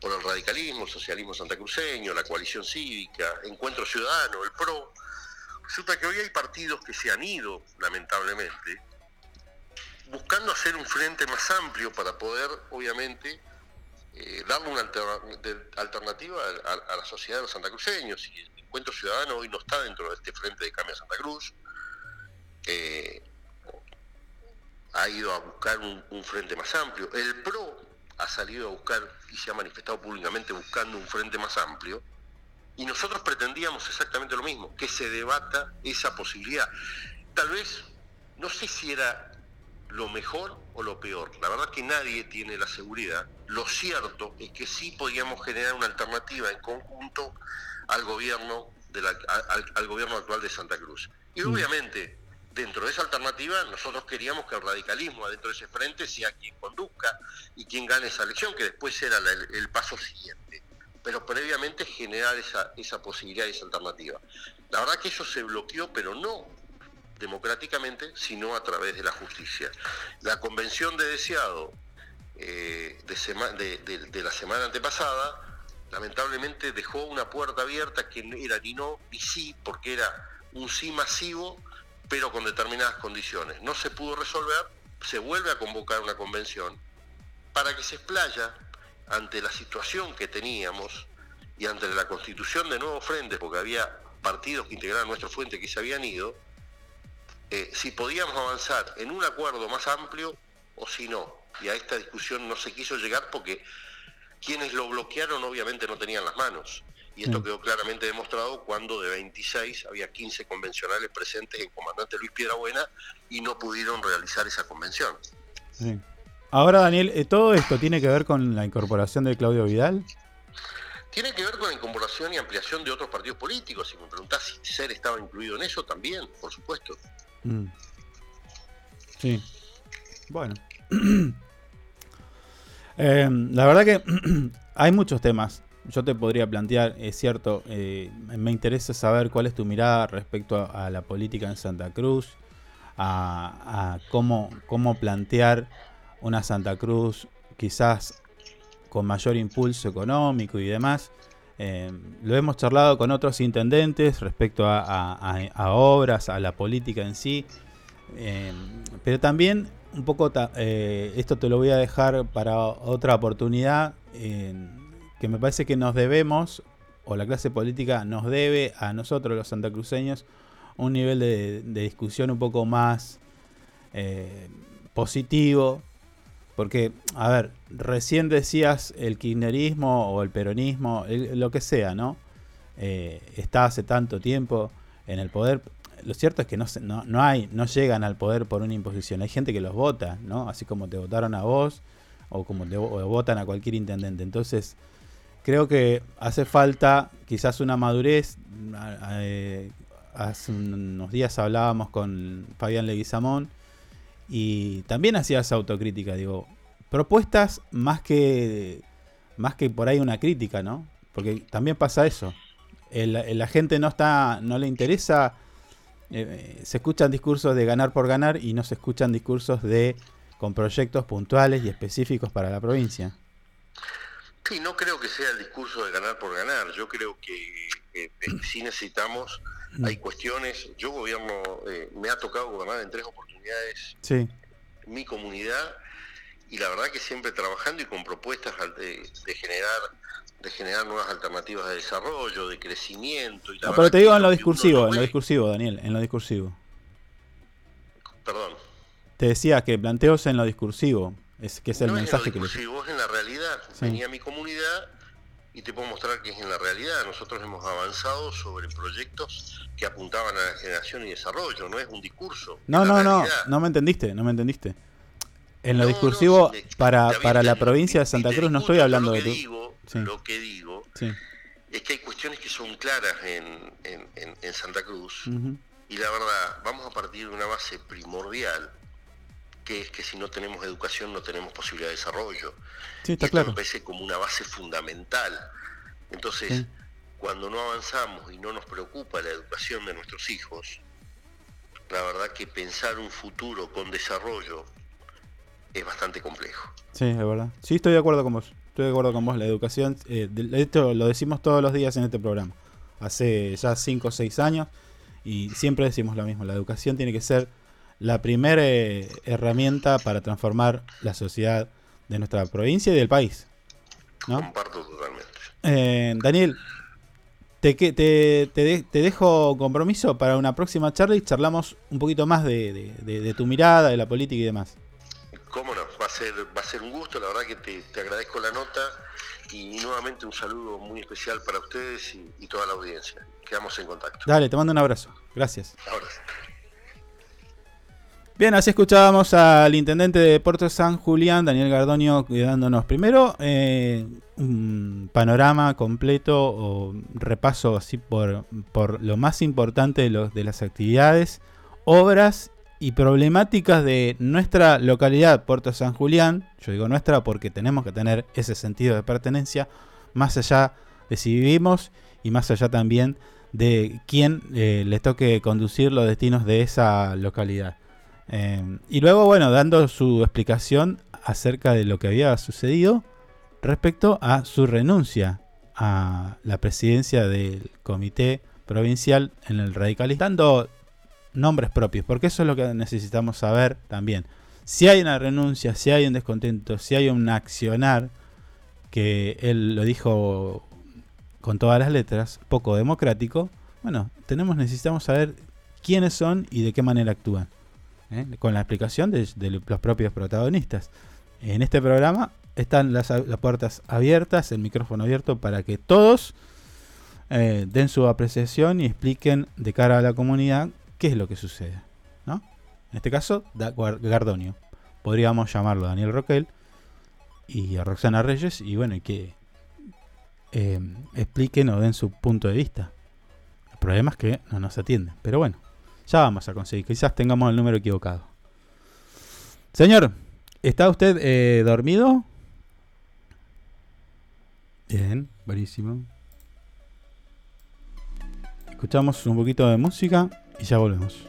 por el radicalismo, el socialismo santacruceño, la coalición cívica, Encuentro Ciudadano, el PRO. Resulta que hoy hay partidos que se han ido, lamentablemente, buscando hacer un frente más amplio para poder, obviamente, eh, darle una alternativa a, la sociedad de los santacruceños. Y el Encuentro Ciudadano hoy no está dentro de este Frente de Cambio a Santa Cruz. Eh, ha ido a buscar un frente más amplio. El PRO ha salido a buscar y se ha manifestado públicamente buscando un frente más amplio. Y nosotros pretendíamos exactamente lo mismo, que se debata esa posibilidad. Tal vez, no sé si era lo mejor o lo peor. La verdad que nadie tiene la seguridad. Lo cierto es que sí podíamos generar una alternativa en conjunto al gobierno de la- al, al gobierno actual de Santa Cruz. Y obviamente, dentro de esa alternativa, nosotros queríamos que el radicalismo adentro de ese frente sea quien conduzca y quien gane esa elección, que después la- el, el paso siguiente. Pero previamente generar esa, esa posibilidad y esa alternativa. La verdad que eso se bloqueó, pero no democráticamente, sino a través de la justicia. La convención de deseado eh, de, de- la semana antepasada, lamentablemente dejó una puerta abierta que era ni no ni sí, porque era un sí masivo, pero con determinadas condiciones. No se pudo resolver, se vuelve a convocar una convención para que se explaya ante la situación que teníamos y ante la constitución de nuevos frentes, porque había partidos que integraban nuestro frente que se habían ido, eh, si podíamos avanzar en un acuerdo más amplio o si no. Y a esta discusión no se quiso llegar porque Quienes lo bloquearon obviamente no tenían las manos. Y esto Sí. quedó claramente demostrado cuando de 26 había 15 convencionales presentes en Comandante Luis Piedrabuena y no pudieron realizar esa convención. Sí. Ahora, Daniel, eh, ¿todo esto tiene que ver con la incorporación de Claudio Vidal? Tiene que ver con la incorporación y ampliación de otros partidos políticos. Si me preguntás si SER estaba incluido en eso, también, por supuesto. Mm. Sí. Bueno. Eh, la verdad que hay muchos temas. Yo te podría plantear, es cierto, eh, me interesa saber cuál es tu mirada respecto a, la política en Santa Cruz, a, a cómo, cómo plantear una Santa Cruz quizás con mayor impulso económico y demás. Eh, lo hemos charlado con otros intendentes respecto a, obras, a la política en sí. Eh, pero también un poco, eh, esto te lo voy a dejar para otra oportunidad, que me parece que nos debemos, o la clase política nos debe a nosotros los santacruceños, un nivel de, de discusión un poco más eh, positivo. Porque, a ver, recién decías el kirchnerismo o el peronismo, el- lo que sea, ¿no? Eh, está hace tanto tiempo en el poder. Lo cierto es que no, no, no hay, no llegan al poder por una imposición. Hay gente que los vota, ¿no? Así como te votaron a vos o como te votan a cualquier intendente. Entonces, creo que hace falta quizás una madurez. Eh, hace unos días hablábamos con Fabián Leguizamón y también hacía esa autocrítica, digo, propuestas más que más que por ahí una crítica, ¿no? Porque también pasa eso. El- el- la gente no está, no le interesa, eh, se escuchan discursos de ganar por ganar y no se escuchan discursos de con proyectos puntuales y específicos para la provincia. Sí, no creo que sea el discurso de ganar por ganar. Yo creo que, que, eh, sí necesitamos, hay cuestiones. Yo gobierno, eh, me ha tocado gobernar en tres oportunidades Sí, mi comunidad y la verdad que siempre trabajando y con propuestas de, de generar de generar nuevas alternativas de desarrollo, de crecimiento. Y la No, pero te que digo en lo que discursivo, en lo discursivo, Daniel, en lo discursivo. Perdón. Te decía que planteos en lo discursivo, es que es el no es en mensaje lo que le discursivo, es en la realidad. Sí. Venía a mi comunidad y te puedo mostrar que es en la realidad. Nosotros hemos avanzado sobre proyectos que apuntaban a la generación y desarrollo, no es un discurso. No, no, no, no me entendiste, no me entendiste. En lo No, no, discursivo, te- para, para la provincia de Santa Cruz, no estoy hablando lo de que tu... digo, Sí, Lo que digo sí. es que hay cuestiones que son claras en, en- en- en Santa Cruz y la verdad, vamos a partir de una base primordial, que es que si no tenemos educación no tenemos posibilidad de desarrollo. Sí, y está esto claro. me parece como una base fundamental. Entonces, Sí. cuando no avanzamos y no nos preocupa la educación de nuestros hijos, la verdad que pensar un futuro con desarrollo es bastante complejo. Sí, es verdad. Sí, estoy de acuerdo con vos. Estoy de acuerdo con vos. La educación, eh, de- esto lo decimos todos los días en este programa. Hace ya 5 o 6 años y siempre decimos lo mismo. La educación tiene que ser la primera eh, herramienta para transformar la sociedad de nuestra provincia y del país. ¿no? Comparto totalmente. Eh, Daniel, te, que- te, te de- te dejo compromiso para una próxima charla y charlamos un poquito más de, de- de- de tu mirada, de la política y demás. Cómo no, va a ser, va a ser un gusto, la verdad que te, te agradezco la nota y nuevamente un saludo muy especial para ustedes y, y toda la audiencia. Quedamos en contacto. Dale, te mando un abrazo. Gracias. Bien, así escuchábamos al intendente de Puerto San Julián, Daniel Gardonio, cuidándonos primero eh, un panorama completo o repaso así por, lo más importante de, los, de las actividades, obras y problemáticas de nuestra localidad, Puerto San Julián. Yo digo nuestra porque tenemos que tener ese sentido de pertenencia, más allá de si vivimos y más allá también de quién eh, le toque conducir los destinos de esa localidad. Eh, y luego, bueno, dando su explicación acerca de lo que había sucedido respecto a su renuncia a la presidencia del comité provincial en el radicalismo, dando nombres propios, porque eso es lo que necesitamos saber también. Si hay una renuncia, si hay un descontento, si hay un accionar, que él lo dijo con todas las letras, poco democrático, bueno, tenemos, necesitamos saber quiénes son y de qué manera actúan. ¿Eh? con la explicación de, los propios protagonistas. En este programa están las, puertas abiertas, el micrófono abierto para que todos eh, den su apreciación y expliquen de cara a la comunidad qué es lo que sucede. ¿no? En este caso, Gardonio. Podríamos llamarlo Daniel Roquel y a Roxana Reyes y bueno, que eh, expliquen o den su punto de vista. El problema es que no nos atienden. Pero bueno, ya vamos a conseguir. Quizás tengamos el número equivocado. Señor, ¿está usted eh, dormido? Bien, buenísimo. Escuchamos un poquito de música y ya volvemos.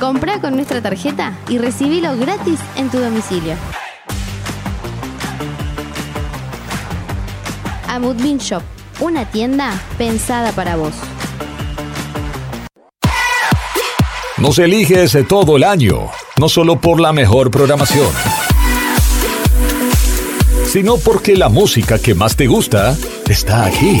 Comprá con nuestra tarjeta y recibilo gratis en tu domicilio. Amudbin Shop, una tienda pensada para vos. Nos eliges todo el año, no solo por la mejor programación, sino porque la música que más te gusta está aquí.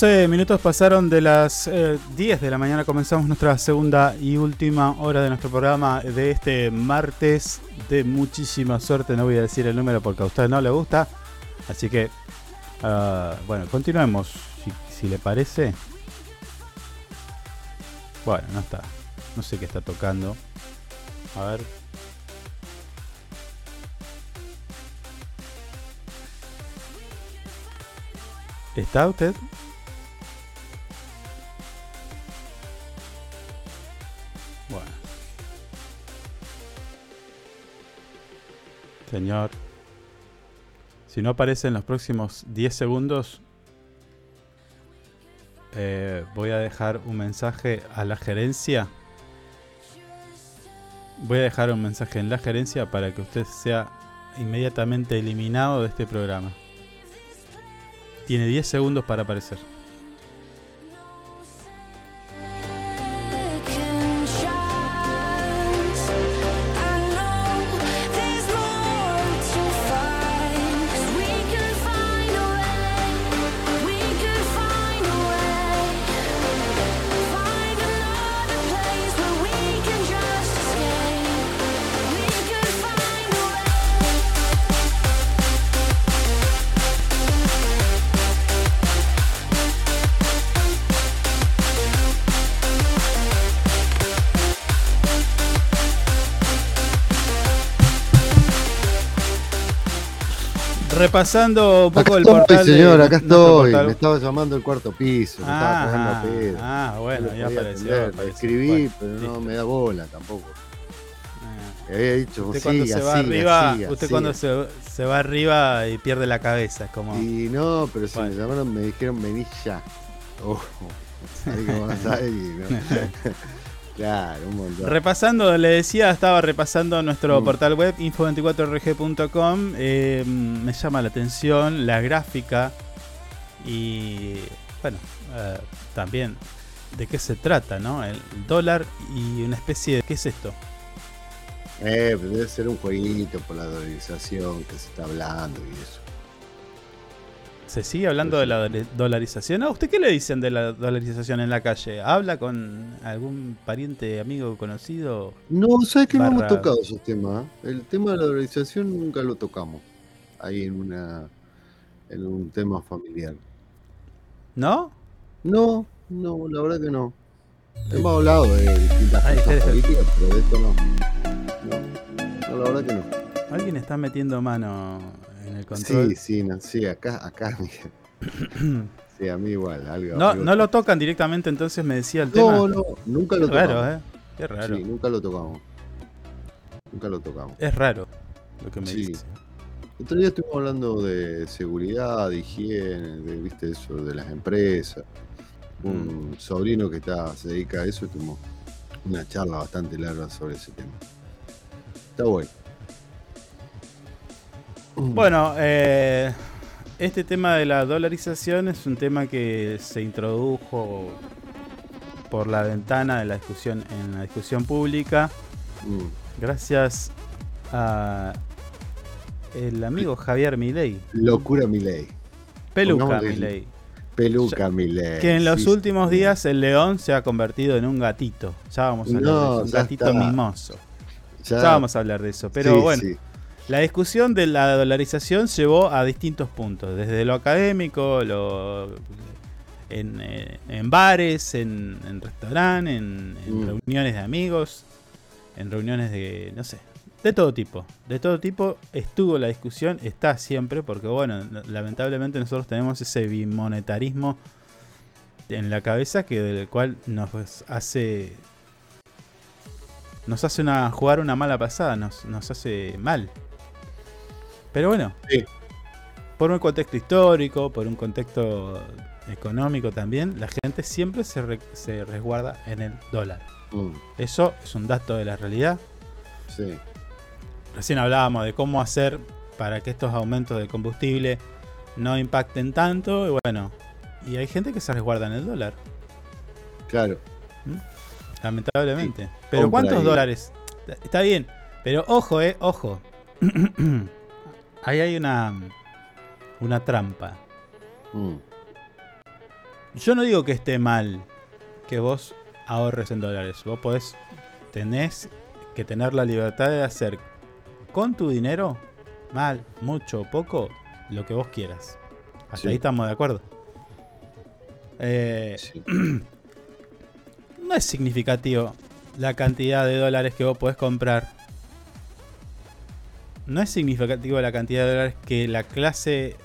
12 minutos pasaron de las eh, 10 de la mañana. Comenzamos nuestra segunda y última hora de nuestro programa de este martes de muchísima suerte. No voy a decir el número porque a usted no le gusta. Así que, ah, bueno, continuemos. Si, si le parece. Bueno, no está. No sé qué está tocando. A ver. ¿Está usted? Señor. Si no aparece en los próximos 10 segundos, eh, voy a dejar un mensaje a la gerencia. Voy a dejar un mensaje en la gerencia para que usted sea inmediatamente eliminado de este programa. Tiene 10 segundos para aparecer. Repasando un poco Acá el estoy, portal. de- señor, acá estoy. portal. Me estaba llamando el cuarto piso. Me estaba Ah, cagando a pedo. ah, bueno, No ya apareció, apareció. Escribí, Bueno, pero no listo. me da bola tampoco. Ah. Había dicho, Usted siga, cuando se va siga, arriba, siga, usted siga. cuando se, se va arriba y pierde la cabeza, es como Y no, pero si Bueno. me llamaron, me dijeron, vení ya. Oh, ahí como vas a ir, ¿no? claro, un montón. Repasando, le decía, estaba repasando nuestro Mm. portal web info24rg.com. eh, me llama la atención la gráfica y, bueno, eh, también de qué se trata, ¿no? El dólar y una especie de. ¿Qué es esto? Eh, debe ser un jueguito por la dolarización que se está hablando y eso. ¿Se sigue hablando de la dolarización? ¿A usted qué le dicen de la dolarización en la calle? ¿Habla con algún pariente, amigo, conocido? No, ¿sabes que no hemos tocado esos temas? ¿eh? El tema de la dolarización nunca lo tocamos. Ahí en una en un tema familiar. ¿No? No, no, la verdad que no. Hemos hablado de distintas cosas políticas, pero de esto no. No, no, la verdad que no. Alguien está metiendo mano el control. Sí, sí, no, sí, acá, acá. Sí, a mí igual, algo. No, no lo tocan directamente, entonces me decía el tema. No, no, nunca lo Qué raro, tocamos. ¿eh? Qué raro. Sí, nunca lo tocamos. Nunca lo tocamos. Es raro lo que me Sí. dice. El otro día estuvimos hablando de seguridad, de higiene, de, viste eso, de las empresas. Un sobrino que está, se dedica a eso, tuvimos una charla bastante larga sobre ese tema. Está bueno. Bueno, eh, este tema de la dolarización es un tema que se introdujo por la ventana de la discusión en la discusión pública Mm. gracias a el amigo Javier Milei, Locura Milei. Peluca Milei, Peluca Milei. que en los sí, últimos días el león se ha convertido en un gatito. Ya vamos a hablar No, de eso, un gatito está. mimoso. Ya- Ya vamos a hablar de eso, pero Sí, bueno. La discusión de la dolarización llevó a distintos puntos, desde lo académico, lo, en, eh, en bares, en, en restaurantes, en, en Mm. reuniones de amigos, en reuniones de, no sé, de todo tipo. De todo tipo estuvo la discusión, está siempre, porque bueno, no- lamentablemente nosotros tenemos ese bimonetarismo en la cabeza que del cual nos hace nos hace una jugar una mala pasada, nos, nos hace mal. Pero bueno, por un contexto histórico, por un contexto económico también, la gente siempre se, re- se resguarda en el dólar. Mm, Eso es un dato de la realidad. sí. Recién hablábamos de cómo hacer para que estos aumentos de combustible no impacten tanto. Y bueno, y hay gente que se resguarda en el dólar, Claro. lamentablemente. Pero ¿cuántos ahí. dólares? Está bien, pero ojo, eh, ojo. Ahí hay una, una trampa. Mm, Yo no digo que esté mal que vos ahorres en dólares. Vos podés, tenés que tener la libertad de hacer con tu dinero, mal, mucho o poco, lo que vos quieras. Hasta Sí. ahí estamos de acuerdo. Eh, no es significativo la cantidad de dólares que vos podés comprar. No es significativo la cantidad de dólares que la clase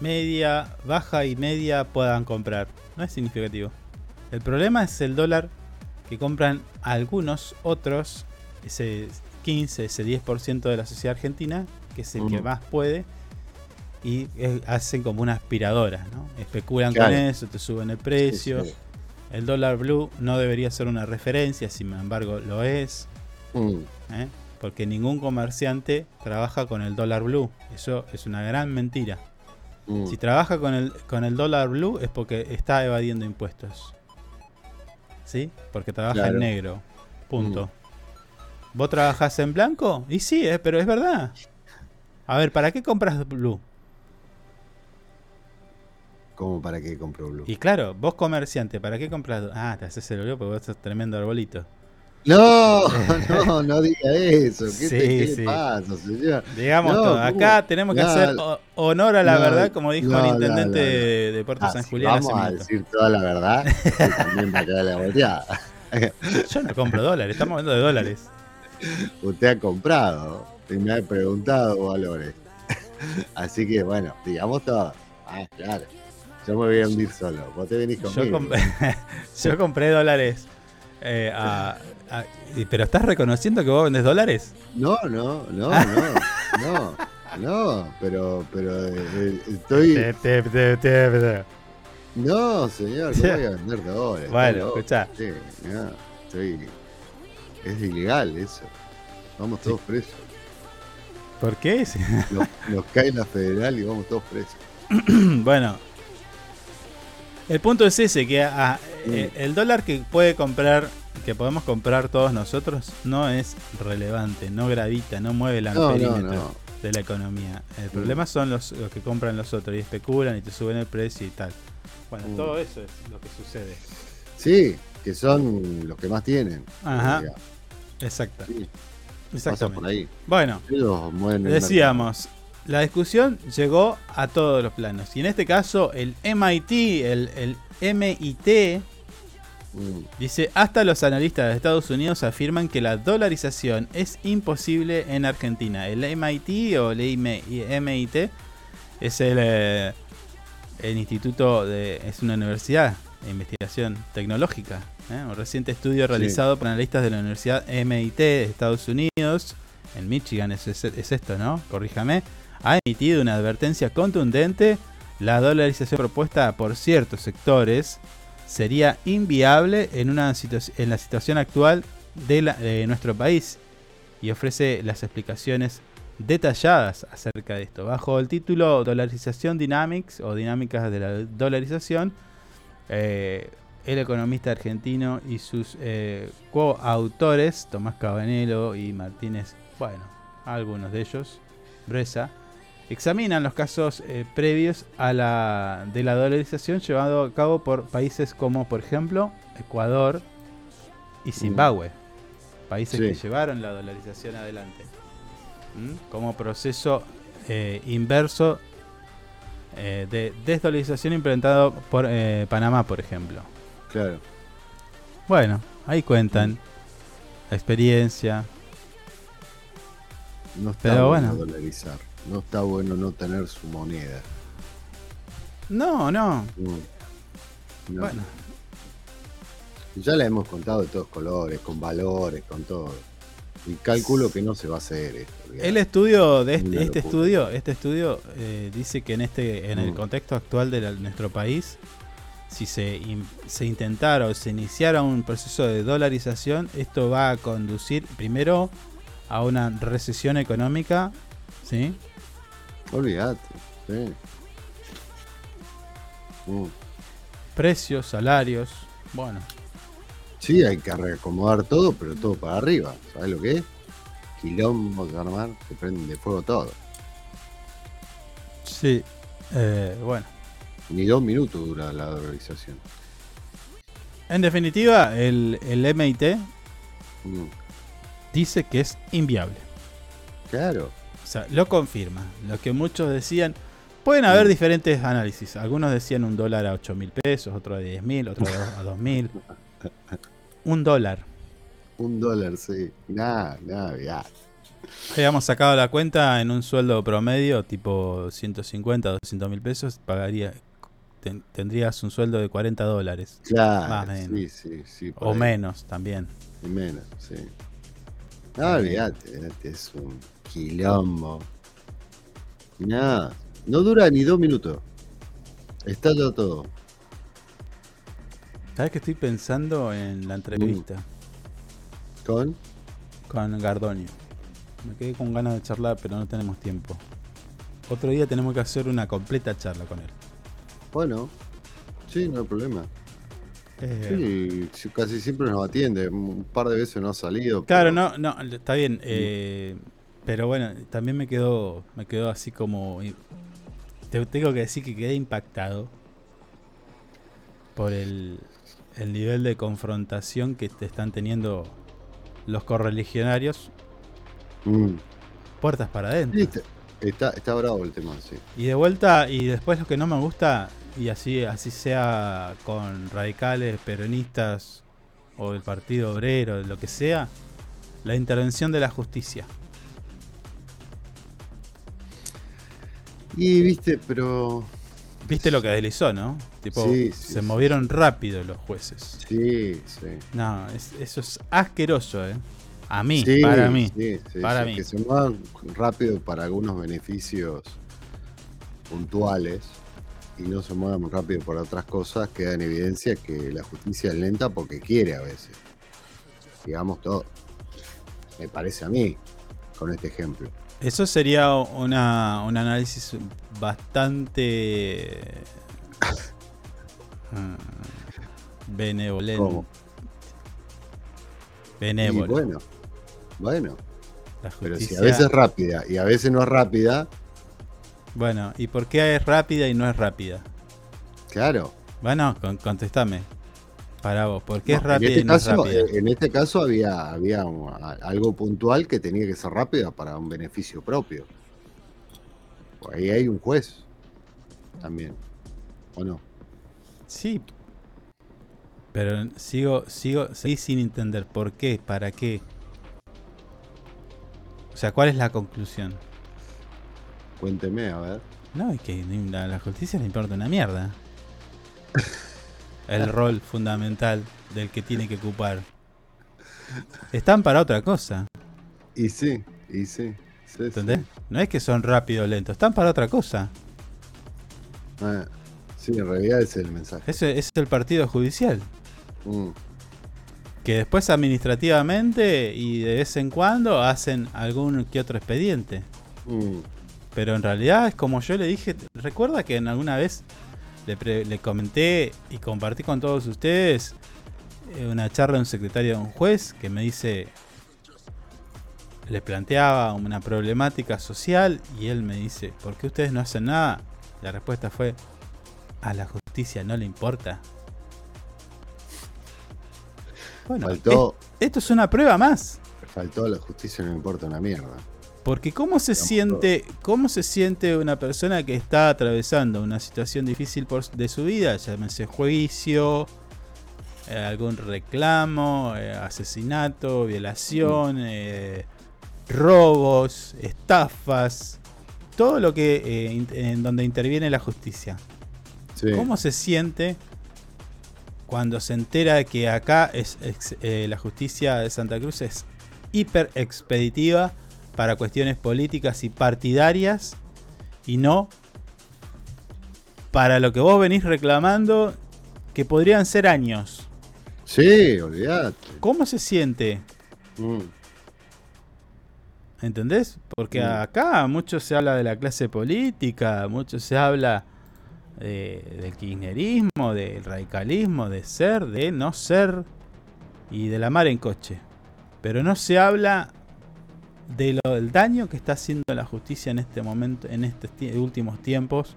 media, baja y media puedan comprar. No es significativo. El problema es el dólar que compran algunos otros, ese 15, ese 10% de la sociedad argentina, que es el que más puede, y eh, hacen como una aspiradora, ¿no? Especulan Claro. con eso, te suben el precio. sí. El dólar blue no debería ser una referencia, sin embargo lo es. Mm, ¿eh? Porque ningún comerciante trabaja con el dólar blue. Eso es una gran mentira. mm. Si trabaja con el, con el dólar blue es porque está evadiendo impuestos. ¿Sí? Porque trabaja Claro. en negro. Punto. ¿Vos trabajás en blanco? Y sí, eh, pero es verdad. A ver, ¿para qué compras blue? ¿Cómo para qué compro Blue? Y claro, vos comerciante, ¿para qué compras? Ah, te haces el blue porque vos sos tremendo arbolito. No, no, no diga eso. ¿Qué, Sí, te, qué sí. pasa, señor? Digamos No, todo. Acá tenemos que No, hacer honor a la no, verdad, como dijo el intendente de, Puerto Ah, San si Julián hace Vamos a decir toda la verdad. también va a la volteada. Yo no compro dólares, estamos hablando de dólares. Usted ha comprado y me ha preguntado valores. Así que bueno, digamos todo. Ah, claro. Yo me voy a hundir solo. Vos te venís Yo, conmigo. comp- yo compré dólares Eh, a- a- y- pero estás reconociendo que vos vendés dólares. No, no, no, no, no, no, pero, pero eh, eh, estoy. No, señor, no voy a vender dólares. Bueno, escuchá. Sí, no, estoy. Es ilegal eso. Vamos todos presos. ¿Por qué? Nos, nos cae la federal y vamos todos presos. bueno. El punto es ese, que ah, eh, el dólar que puede comprar, que podemos comprar todos nosotros, no es relevante, no gravita, no mueve el No, no, amperímetro no. de la economía. El problema son los, los que compran los otros y especulan y te suben el precio y tal. Bueno, Mm. todo eso es lo que sucede. Sí, que son los que más tienen. Ajá. Exacto. Sí. Exactamente. Pasa por ahí. Bueno, decíamos, la discusión llegó a todos los planos. Y en este caso, el MIT, el, el MIT, Mm. Dice, hasta los analistas de Estados Unidos afirman que la dolarización es imposible en Argentina. El MIT o el MIT es el, eh, el instituto de... es una universidad de investigación tecnológica. ¿eh? Un reciente estudio Sí. realizado por analistas de la Universidad MIT de Estados Unidos, en Michigan es, es- es esto, ¿no? Corríjame, ha emitido una advertencia contundente. La dolarización propuesta por ciertos sectores sería inviable en, una en la situación actual de nuestro país y ofrece las explicaciones detalladas acerca de esto. Bajo el título Dolarización Dynamics o Dinámicas de la Dolarización, eh, el economista argentino y sus eh, coautores, Tomás Cabanelo y Martínez, bueno, algunos de ellos, Bresa, examinan los casos eh, previos a la de la dolarización llevado a cabo por países como, por ejemplo, Ecuador y Zimbabue, países Sí. que llevaron la dolarización adelante, ¿Mm? como proceso eh, inverso eh, de desdolarización implementado por Panamá, por ejemplo. Claro. Bueno, ahí cuentan la experiencia. No está Pero bueno, dolarizar. No está bueno no tener su moneda. No, no. No. Bueno, Ya la hemos contado de todos colores, con valores, con todo. Y calculo que no se va a hacer esto. el estudio de este, este estudio, este estudio eh, dice que en este, en el Mm. contexto actual de la- nuestro país, si se, in- se intentara o se iniciara un proceso de dolarización, esto va a conducir primero a una recesión económica, ¿sí? Olvídate. Sí. Mm. Precios, salarios, bueno, Sí, hay que reacomodar todo, pero todo para arriba. ¿Sabes lo que es? Quilombo de armar, se prende fuego todo. sí, eh, bueno. Ni dos minutos dura la dolarización. En definitiva, el, el MIT Mm. dice que es inviable. Claro. O sea, lo confirma. Lo que muchos decían. Pueden haber diferentes análisis. Algunos decían un dólar a 8 mil pesos, otro a 10 mil, otro a 2 mil. Un dólar. Un dólar, sí. Nada, nada, ya. Habíamos sacado la cuenta en un sueldo promedio, tipo 150, 200 mil pesos. Pagaría, ten- tendrías un sueldo de 40 dólares. Claro, Más o menos. sí, sí, sí. O ahí. menos también. Y menos, sí. No, olvídate, olvídate, es un quilombo. Nada, no dura ni dos minutos. Está ya todo. ¿Sabes que estoy pensando en la entrevista ¿Con? con Gardonio? Me quedé con ganas de charlar, pero no tenemos tiempo. Otro día tenemos que hacer una completa charla con él. Bueno, sí, no hay problema. Eh, Sí, casi siempre nos atiende. Un par de veces no ha salido. Claro, pero- no, no, está bien. eh, pero bueno, también me quedó, me quedó así como. Te tengo que decir que quedé impactado por el, el nivel de confrontación que te están teniendo los correligionarios Mm. puertas para adentro. Sí, está, está, está bravo el tema, sí. Y de vuelta, y después lo que no me gusta, y así, así sea con radicales, peronistas o el Partido Obrero, lo que sea, la intervención de la justicia. Y viste, pero ¿Viste lo que deslizó, no? Tipo, Sí, sí, se sí, movieron rápido los jueces. Sí, sí. No, es- eso es asqueroso, ¿eh? A mí, para mí. para mí. Que se muevan rápido para algunos beneficios puntuales y no se muevan rápido por otras cosas, queda en evidencia que la justicia es lenta porque quiere a veces. Digamos todo. Me parece a mí, con este ejemplo. Eso sería una, un análisis bastante mm, benevolente. ¿Cómo? Benévolo. Y bueno, bueno. La Pero si a veces es rápida y a veces no es rápida, Bueno, ¿y por qué es rápida y no es rápida? claro. Bueno, con- contestame. Para vos, ¿por qué No, es rápida en este y no es caso, rápida? eh, En este caso había, había algo puntual que tenía que ser rápida para un beneficio propio. Ahí hay un juez también. ¿O no? Sí. Pero sigo, sigo, seguí sin entender por qué, para qué. O sea, ¿cuál es la conclusión? Cuénteme, a ver. No, es que ni- a la justicia le importa una mierda. El rol fundamental del que tiene que ocupar. Están para otra cosa. Y sí, y sí. sí, ¿Entendés? sí. No es que son rápidos o lentos, están para otra cosa. Ah, sí, en realidad ese es el mensaje. Ese es el partido judicial. Mm, Que después administrativamente y de vez en cuando hacen algún que otro expediente. mm. Pero en realidad es como yo le dije, recuerda que en alguna vez le, pre- le comenté y compartí con todos ustedes eh, una charla de un secretario de un juez que me dice, le planteaba una problemática social y él me dice, ¿por qué ustedes no hacen nada? La respuesta fue, a la justicia no le importa. Bueno, Faltó- es- esto es una prueba más. Faltó a la justicia, no me importa una mierda. Porque cómo se siente, cómo se siente una persona que está atravesando una situación difícil por- de su vida, llámese juicio, eh, algún reclamo, eh, asesinato, violación, eh, robos, estafas, todo lo que in- en donde interviene la justicia. Sí. ¿Cómo se siente cuando se entera que acá es, la justicia de Santa Cruz es hiper expeditiva para cuestiones políticas y partidarias y no para lo que vos venís reclamando que podrían ser años? Sí, olvidate. ¿Cómo se siente? Mm, ¿Entendés? Porque Mm. acá mucho se habla de la clase política, mucho se habla eh, del kirchnerismo, del radicalismo, de ser, de no ser y de la mar en coche. Pero no se habla de lo, del daño que está haciendo la justicia en este momento, en estos últimos tiempos,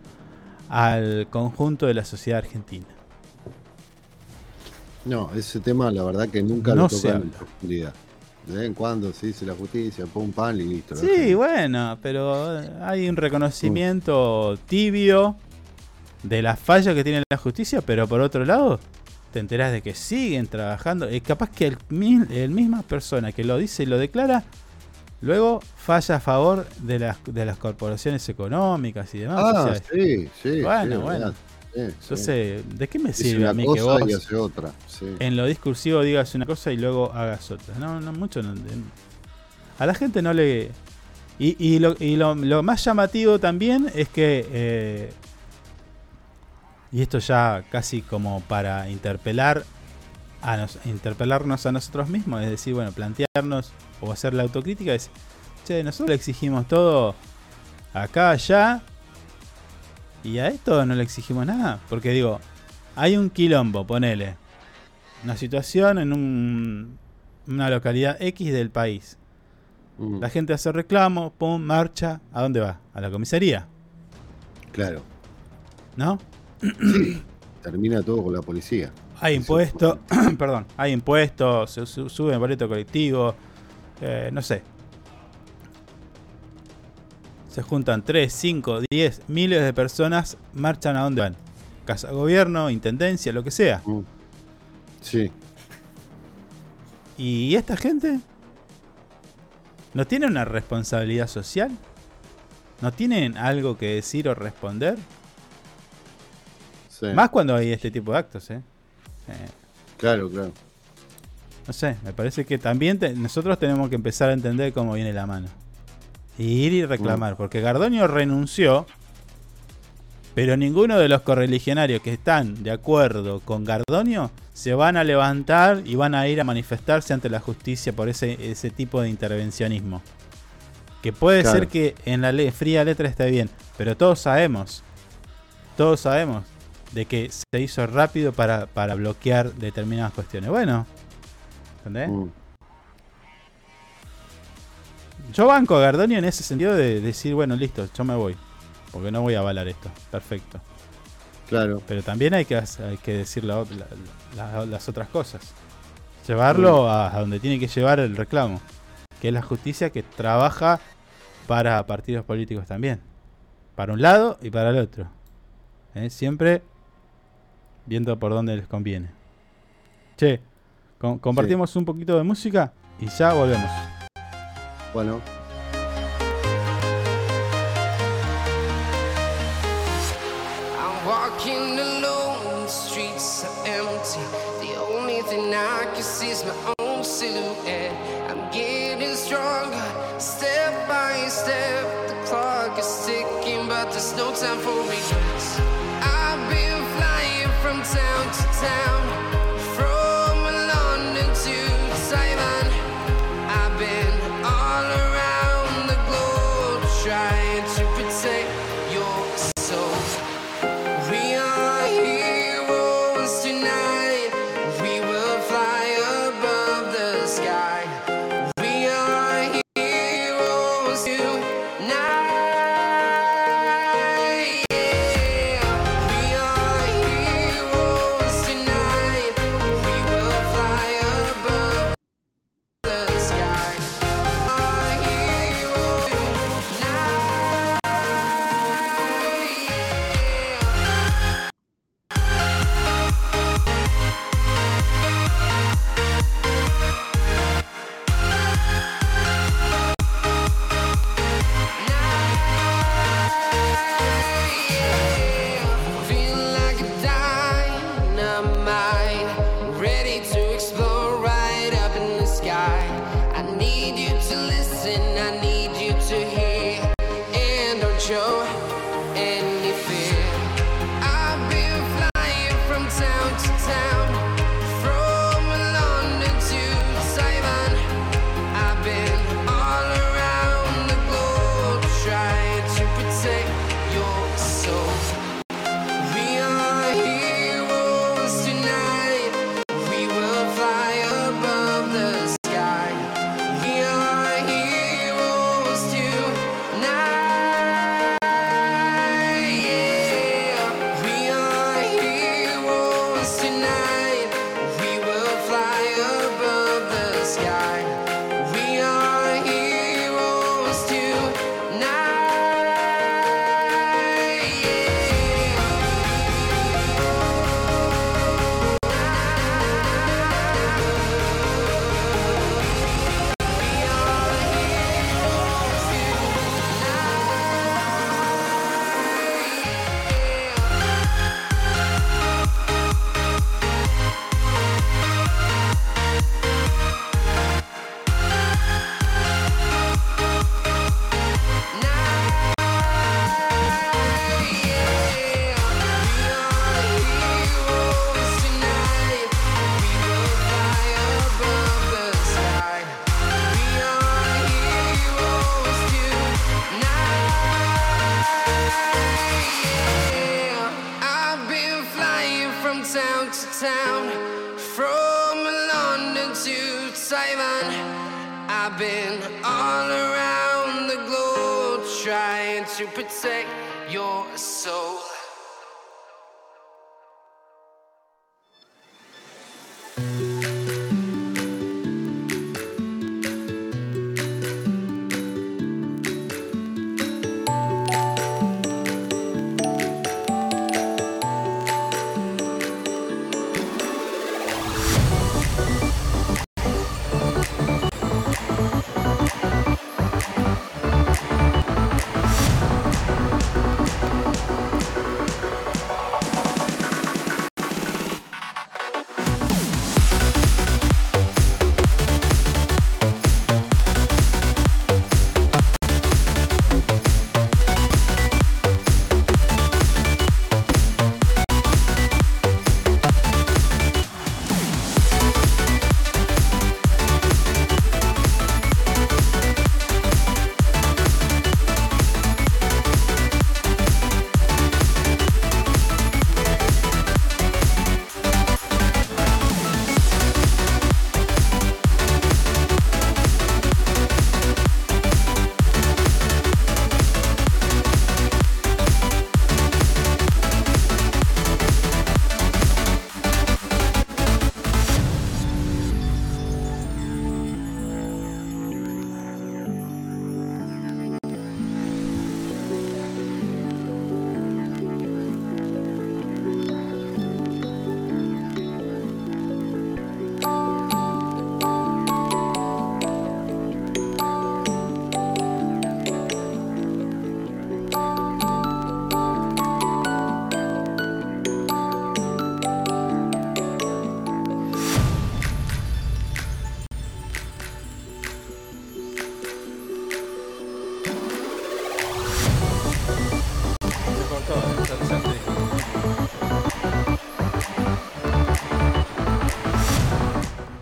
al conjunto de la sociedad argentina. No, ese tema la verdad que nunca No lo tocan en profundidad. De vez en cuando se dice la justicia, pum, pan y listo. Sí, bueno, pero eh, hay un reconocimiento tibio de la falla que tiene la justicia, pero por otro lado, te enterás de que siguen trabajando. Es capaz que el, el misma persona que lo dice y lo declara, luego falla a favor de las, de las corporaciones económicas y demás. Ah, o sea, sí, sí. Bueno, sí, bueno. Sí, sí. Entonces, ¿de qué me sirve a mí que vos y hace otra. Sí. en lo discursivo digas una cosa y luego hagas otra? No, no, mucho no. A la gente no le. Y, y lo, y lo- lo más llamativo también es que. eh, y esto ya casi como para interpelar a nos, interpelarnos a nosotros mismos, es decir, bueno, plantearnos o hacer la autocrítica, es, che, nosotros le exigimos todo acá, allá, y a esto no le exigimos nada, porque digo, hay un quilombo, ponele, una situación en un- una localidad X del país. Mm, La gente hace reclamo, pum, marcha, ¿a dónde va? A la comisaría, Claro. ¿no? Termina todo con la policía. Hay impuestos, perdón, hay impuestos, se su- sube el boleto colectivo, eh, no sé. Se juntan 3, 5, 10, miles de personas, marchan a dónde van. Casa gobierno, intendencia, lo que sea. Mm. Sí. ¿Y esta gente? ¿No tiene una responsabilidad social? ¿No tienen algo que decir o responder? Sí. Más cuando hay este tipo de actos, ¿eh? Claro, claro. no sé, me parece que también te- nosotros tenemos que empezar a entender cómo viene la mano. Y ir y reclamar, porque Gardonio renunció, pero ninguno de los correligionarios que están de acuerdo con Gardonio se van a levantar y van a ir a manifestarse ante la justicia por ese, ese tipo de intervencionismo. Que puede Claro. ser que en la le- fría letra esté bien, pero todos sabemos, todos sabemos de que se hizo rápido para, para bloquear determinadas cuestiones. Bueno, ¿entendés? Mm. Yo banco a Gardonio en ese sentido de decir, bueno, listo, yo me voy. Porque no voy a avalar esto. Perfecto. Claro. Pero también hay que, hay que decir la ot- la- la- las otras cosas. Llevarlo a, a donde tiene que llevar el reclamo. Que es la justicia que trabaja para partidos políticos también. Para un lado y para el otro. ¿Eh? Siempre viendo por dónde les conviene. Che, com- compartimos un poquito de música y ya volvemos. Bueno. I'm walking alone, the streets are empty. The only thing I can see is my own silhouette. I'm getting stronger, step by step. The clock is ticking, but there's no time for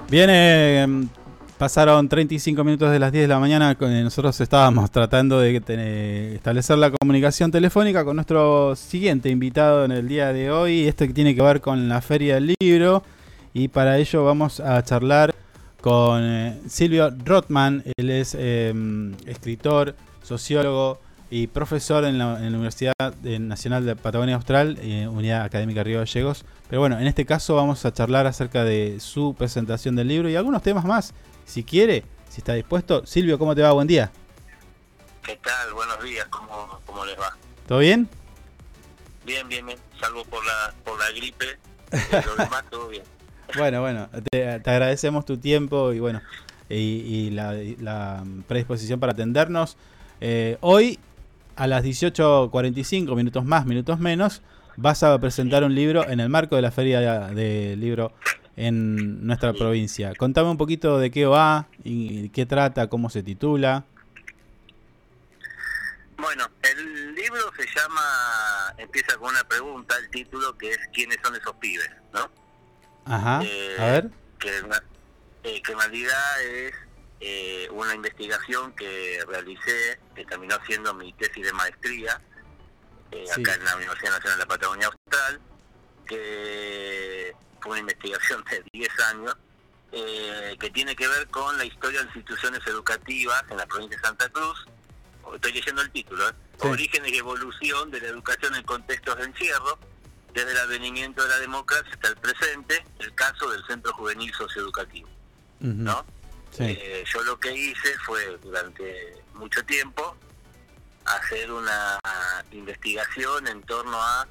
Bien, eh, pasaron 35 minutos de las 10 de la mañana. eh, Nosotros estábamos tratando de tener- establecer la comunicación telefónica con nuestro siguiente invitado en el día de hoy. Este que tiene que ver con la Feria del Libro. Y para ello vamos a charlar con eh, Silvio Rothman. Él es eh, escritor, sociólogo y profesor en la, en la Universidad de- Nacional de Patagonia Austral, eh, Unidad Académica Río Gallegos. Pero bueno, en este caso vamos a charlar acerca de su presentación del libro y algunos temas más. Si quiere, si está dispuesto. Silvio, ¿cómo te va? Buen día. ¿Qué tal? Buenos días, ¿cómo, cómo les va? ¿Todo bien? Bien, bien, bien, salvo por la, por la gripe, lo demás todo bien. Bueno, bueno, te, te agradecemos tu tiempo y bueno, y, y la, y la predisposición para atendernos. Eh, hoy, a las 18.45, minutos más, minutos menos, vas a presentar un libro en el marco de la Feria del Libro en nuestra provincia. Contame un poquito de qué va y qué trata, cómo se titula. Bueno, el libro se llama, empieza con una pregunta, el título que es ¿Quiénes son esos pibes? ¿no? Ajá, Eh, a ver. Que, eh, que en realidad es eh, una investigación que realicé, que terminó siendo mi tesis de maestría, eh, Sí. acá en la Universidad Nacional de la Patagonia Austral, que fue una investigación de 10 años, eh, que tiene que ver con la historia de instituciones educativas en la provincia de Santa Cruz. Estoy leyendo el título, ¿eh? Sí. Orígenes y evolución de la educación en contextos de encierro, desde el advenimiento de la democracia hasta el presente, el caso del Centro Juvenil Socioeducativo. ¿no? Eh, yo lo que hice fue durante mucho tiempo hacer una investigación en torno a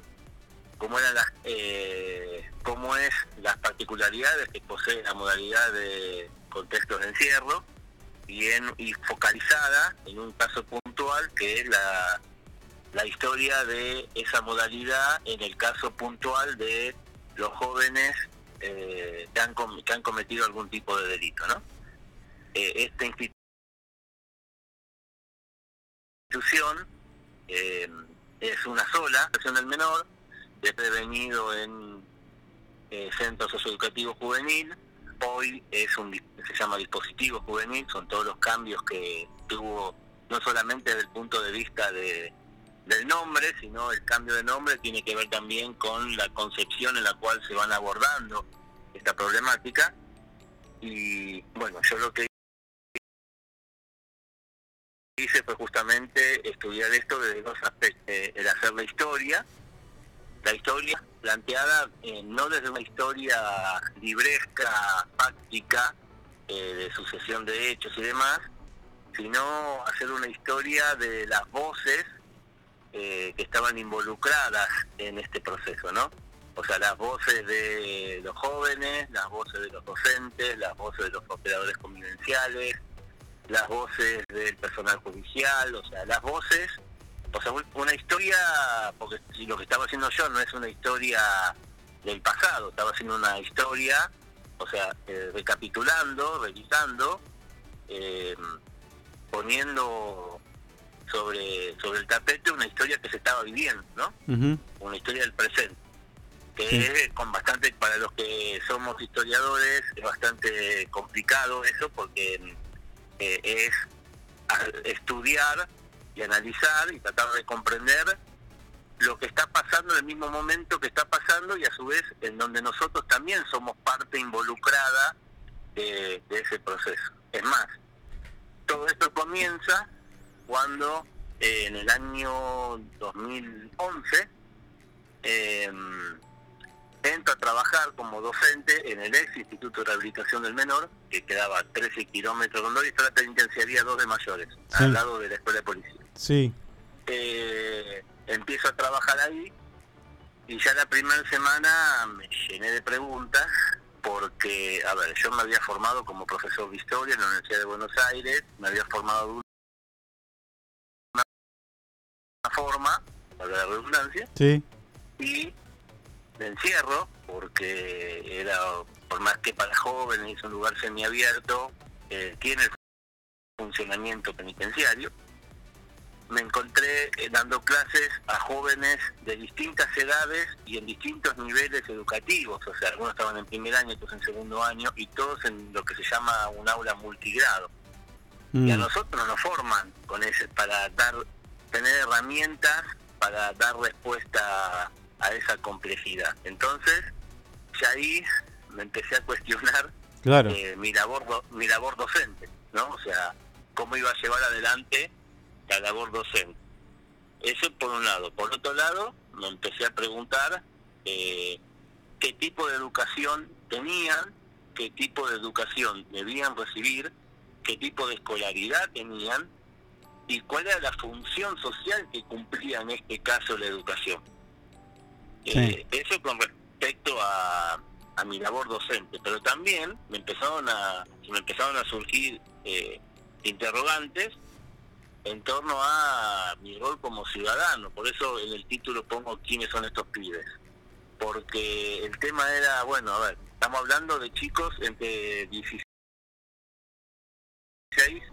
cómo eran las eh, cómo es las particularidades que posee la modalidad de contextos de encierro y en y focalizada en un caso puntual que es la la historia de esa modalidad en el caso puntual de los jóvenes eh, que, han, que han cometido algún tipo de delito, ¿no? Eh, esta institución eh, es una sola, versión del menor, de prevenido en eh, Centro Socioeducativo Juvenil. Hoy es un se llama dispositivo juvenil, son todos los cambios que tuvo, no solamente desde el punto de vista de, del nombre, sino el cambio de nombre tiene que ver también con la concepción en la cual se van abordando esta problemática. Y bueno, yo lo que hice fue justamente estudiar esto desde dos aspectos, eh, el hacer la historia, la historia planteada eh, no desde una historia libresca, fáctica, eh, de sucesión de hechos y demás, sino hacer una historia de las voces que estaban involucradas en este proceso, ¿no? O sea, las voces de los jóvenes, las voces de los docentes, las voces de los operadores convivenciales, las voces del personal judicial, o sea, las voces, o sea, una historia, porque si lo que estaba haciendo yo no es una historia del pasado, estaba haciendo una historia, o sea, eh, recapitulando, revisando, eh, poniendo sobre sobre el tapete una historia que se estaba viviendo, ¿no? Una historia del presente, que Sí. es con bastante, para los que somos historiadores, es bastante complicado eso porque es estudiar y analizar y tratar de comprender lo que está pasando en el mismo momento que está pasando y a su vez en donde nosotros también somos parte involucrada de, ese proceso. Es más, todo esto comienza cuando eh, en el año 2011 eh, entro a trabajar como docente en el ex Instituto de Rehabilitación del Menor, que quedaba a 13 kilómetros donde hoy está la penitenciaría 2 de mayores, Sí. al lado de la escuela de policía. Sí. Eh, empiezo a trabajar ahí y ya la primera semana me llené de preguntas porque, a ver, yo me había formado como profesor de historia en la Universidad de Buenos Aires, me había formado de una forma, para la redundancia, Sí. y de encierro, porque era, por más que para jóvenes, es un lugar semiabierto, eh, tiene el funcionamiento penitenciario, me encontré eh, dando clases a jóvenes de distintas edades y en distintos niveles educativos, o sea, algunos estaban en primer año, otros en segundo año, y todos en lo que se llama un aula multigrado. Y a Mm. nosotros nos forman con ese para dar tener herramientas para dar respuesta a esa complejidad. Entonces, ya ahí me empecé a cuestionar Claro. eh, mi labor do- mi labor docente, ¿no? O sea, cómo iba a llevar adelante la labor docente. Eso por un lado. Por otro lado, me empecé a preguntar eh, qué tipo de educación tenían, qué tipo de educación debían recibir, qué tipo de escolaridad tenían y cuál era la función social que cumplía en este caso la educación. Eh, eso con respecto a, a mi labor docente, pero también me empezaron a me empezaron a surgir eh, interrogantes en torno a mi rol como ciudadano, por eso en el título pongo quiénes son estos pibes, porque el tema era, bueno, a ver, estamos hablando de chicos entre 16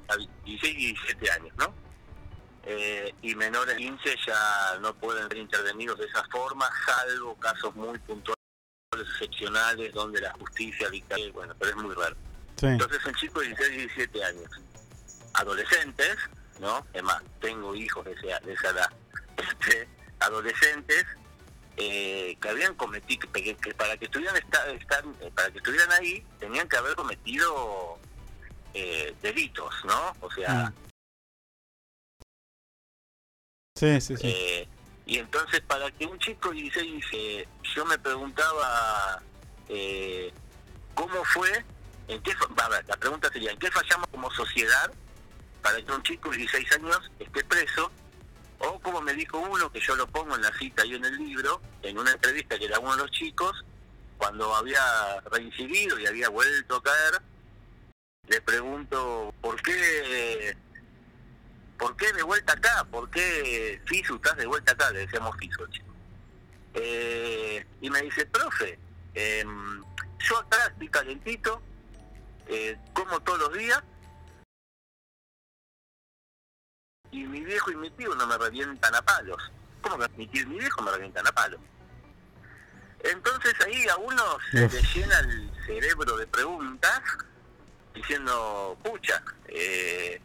a 16 y 17 años, ¿no? Eh, y menores de 15 ya no pueden ser intervenidos de esa forma, salvo casos muy puntuales, excepcionales, donde la justicia dicta, bueno, pero es muy raro. Sí. Entonces son chicos de 16 y 17 años, adolescentes, ¿no? Es más, tengo hijos de esa, de esa edad, este, adolescentes eh, que habían cometido, que, que para que estuvieran esta- estar- eh, para que estuvieran ahí, tenían que haber cometido eh, delitos, ¿no? O sea, Sí, sí, sí. Eh, y entonces para que un chico de 16 dice, yo me preguntaba eh, cómo fue, en qué, a ver, la pregunta sería, ¿en qué fallamos como sociedad para que un chico de 16 años esté preso? O como me dijo uno, que yo lo pongo en la cita y en el libro, en una entrevista que era uno de los chicos, cuando había reincidido y había vuelto a caer, le pregunto, ¿por qué ¿por qué de vuelta acá? ¿Por qué Fisu estás de vuelta acá? Le decíamos Fisu chico. Eh, y me dice, profe, em, yo acá estoy calentito, eh, como todos los días, y mi viejo y mi tío no me revientan a palos. ¿Cómo que mi tío y mi viejo me revientan a palos? Entonces ahí a uno se le llena el cerebro de preguntas diciendo, pucha, eh,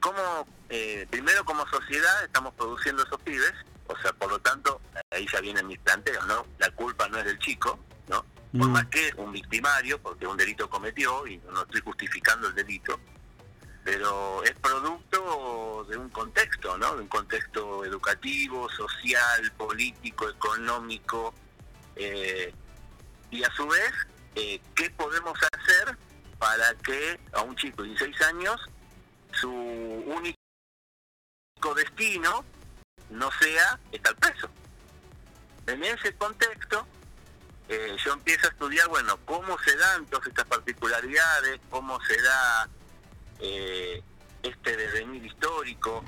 cómo, eh, primero como sociedad estamos produciendo esos pibes, o sea, por lo tanto, ahí ya vienen mis planteos, ¿no? La culpa no es del chico, ¿no? Por Mm. más que un victimario, porque un delito cometió, y no estoy justificando el delito, pero es producto de un contexto, ¿no? De un contexto educativo, social, político, económico, eh, y a su vez, eh, ¿qué podemos hacer para que a un chico de 16 años su único destino no sea estar preso? En ese contexto, eh, yo empiezo a estudiar, bueno, cómo se dan todas estas particularidades, cómo se da eh, este devenir histórico,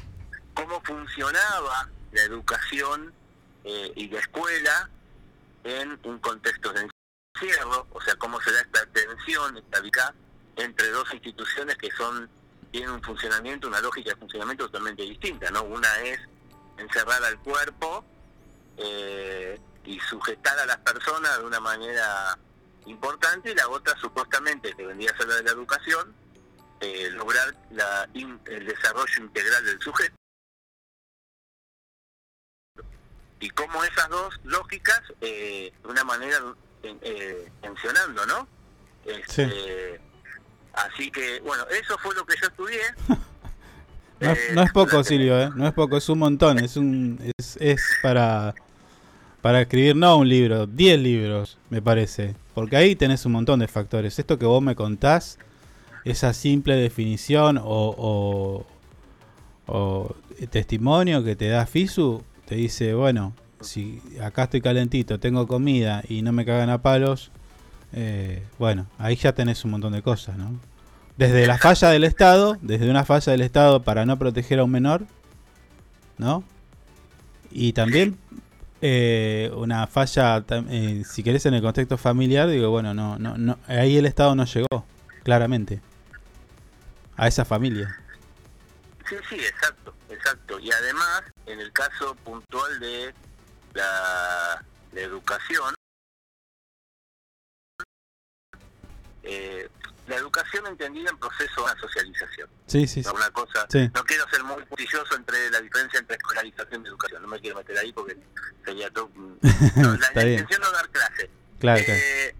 cómo funcionaba la educación eh, y la escuela en un contexto de encierro, o sea, cómo se da esta tensión, esta entre dos instituciones que son tienen un funcionamiento, una lógica de funcionamiento totalmente distinta, ¿no? Una es encerrar al cuerpo eh, y sujetar a las personas de una manera importante y la otra supuestamente que vendría a ser la de la educación, eh, lograr la in- el desarrollo integral del sujeto. Y cómo esas dos lógicas, eh, de una manera eh, eh, tensionando, ¿no? Este, Así que, bueno, eso fue lo que yo estudié. No, es- no es poco, Silvio, ¿eh? No es poco, es un montón. Es un es, es para para escribir no un libro, 10 libros, me parece. Porque ahí tenés un montón de factores. Esto que vos me contás, esa simple definición o, o, o testimonio que te da Fisu, te dice, bueno, si acá estoy calentito, tengo comida y no me cagan a palos, eh, bueno, ahí ya tenés un montón de cosas, ¿no? Desde la falla del Estado, desde una falla del Estado para no proteger a un menor, ¿no? Y también eh, una falla, eh, si querés, en el contexto familiar, digo, bueno, no, no, no, ahí el Estado no llegó, claramente, a esa familia. Sí, sí, exacto, exacto. Y además, en el caso puntual de la educación, eh, la educación entendida en proceso de socialización. Sí, sí, sí. Una cosa, Sí. no quiero ser muy puntilloso entre la diferencia entre escolarización y educación, no me quiero meter ahí porque sería todo... no, la, intención no dar clase, Claro, claro. eh,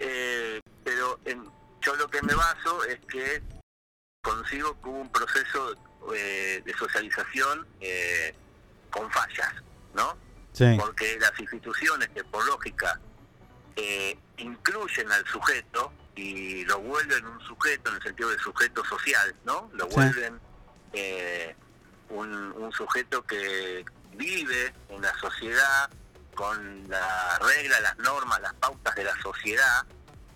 eh, pero en- yo lo que me baso es que consigo que hubo un proceso eh, de socialización eh, con fallas, ¿no? Sí. Porque las instituciones que por lógica eh, incluyen al sujeto y lo vuelven un sujeto en el sentido de sujeto social, ¿no? Lo vuelven eh, un, un sujeto que vive en la sociedad con las reglas, las normas, las pautas de la sociedad,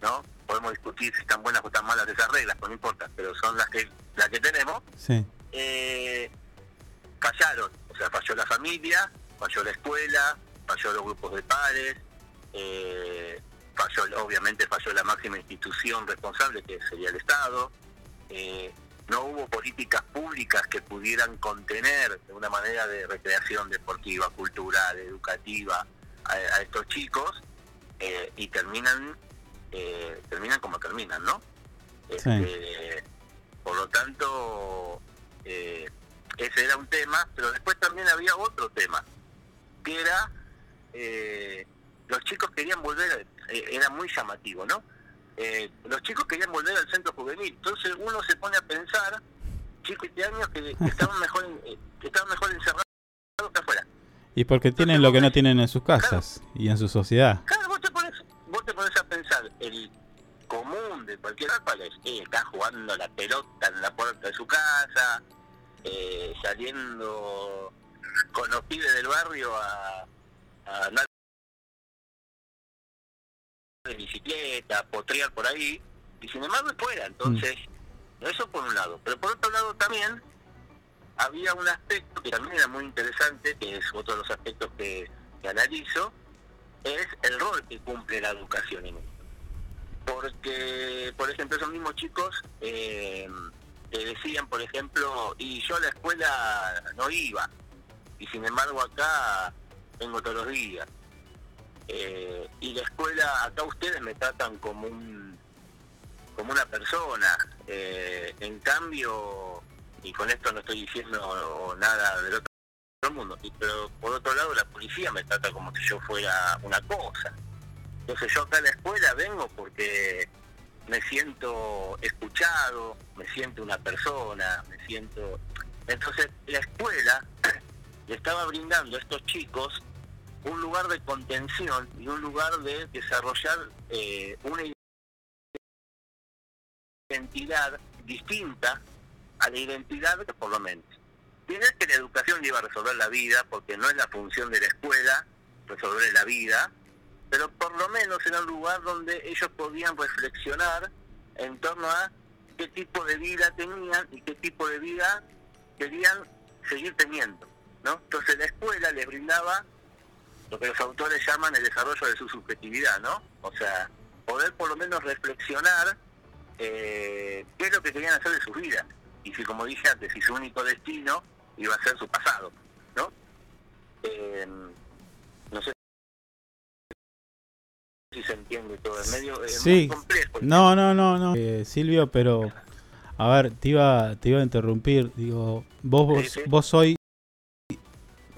¿no? Podemos discutir si están buenas o están malas esas reglas, pues no importa, pero son las que las que tenemos. Sí. Eh, fallaron, o sea, falló la familia, falló la escuela, falló los grupos de pares, eh, falló, obviamente falló la máxima institución responsable que sería el Estado, eh, no hubo políticas públicas que pudieran contener de una manera de recreación deportiva, cultural, educativa a, a estos chicos eh, y terminan eh, terminan como terminan, ¿no? Este, por lo tanto, eh, ese era un tema, pero después también había otro tema, que era, los chicos querían volver, era muy llamativo, ¿no? Eh, los chicos querían volver al centro juvenil, entonces uno se pone a pensar, chicos de años que, que estaban mejor en- eh, que estaban mejor encerrados que afuera. Y porque tienen lo que no tienen en sus casas y en su sociedad. Claro, vos te pones, vos te pones a pensar, el común de cualquier cual es, eh, está jugando la pelota en la puerta de su casa, eh, saliendo con los pibes del barrio a, a andar de bicicleta, potrear por ahí, y sin embargo es fuera, entonces, eso por un lado. Pero por otro lado también había un aspecto que también era muy interesante, que es otro de los aspectos que, que analizo, es el rol que cumple la educación en esto. Porque, por ejemplo, esos mismos chicos eh, te decían, por ejemplo, y yo a la escuela no iba, y sin embargo acá vengo todos los días. Eh, y la escuela, acá ustedes me tratan como un como una persona. Eh, en cambio, y con esto no estoy diciendo nada del otro mundo, pero por otro lado la policía me trata como si yo fuera una cosa. Entonces yo acá a la escuela vengo porque me siento escuchado, me siento una persona, me siento... Entonces la escuela le estaba brindando a estos chicos un lugar de contención y un lugar de desarrollar eh, una identidad distinta a la identidad que por lo menos. Tiene que la educación lleva a resolver la vida, porque no es la función de la escuela resolver la vida, pero por lo menos era un lugar donde ellos podían reflexionar en torno a qué tipo de vida tenían y qué tipo de vida querían seguir teniendo. ¿no? Entonces la escuela les brindaba lo que los autores llaman el desarrollo de su subjetividad, ¿no? O sea, poder por lo menos reflexionar eh, qué es lo que querían hacer de sus vidas. Y si, como dije antes, si su único destino iba a ser su pasado, ¿no? Eh, no sé si se entiende todo, es medio muy Sí. complejo. No, no, no, no. Eh, Silvio, pero a ver, te iba, te iba a interrumpir. Digo, vos, vos, Sí, sí. vos hoy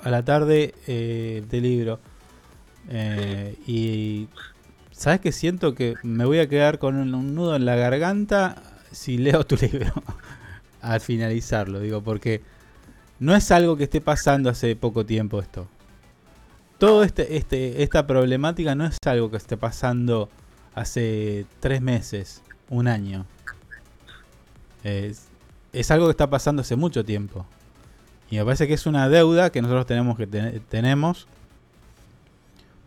a la tarde eh, libro eh, y sabes que siento que me voy a quedar con un nudo en la garganta si leo tu libro al finalizarlo, digo, porque no es algo que esté pasando hace poco tiempo esto. Todo este, este, esta problemática no es algo que esté pasando hace tres meses, un año. Es, es algo que está pasando hace mucho tiempo. Y me parece que es una deuda que nosotros tenemos que ten- tenemos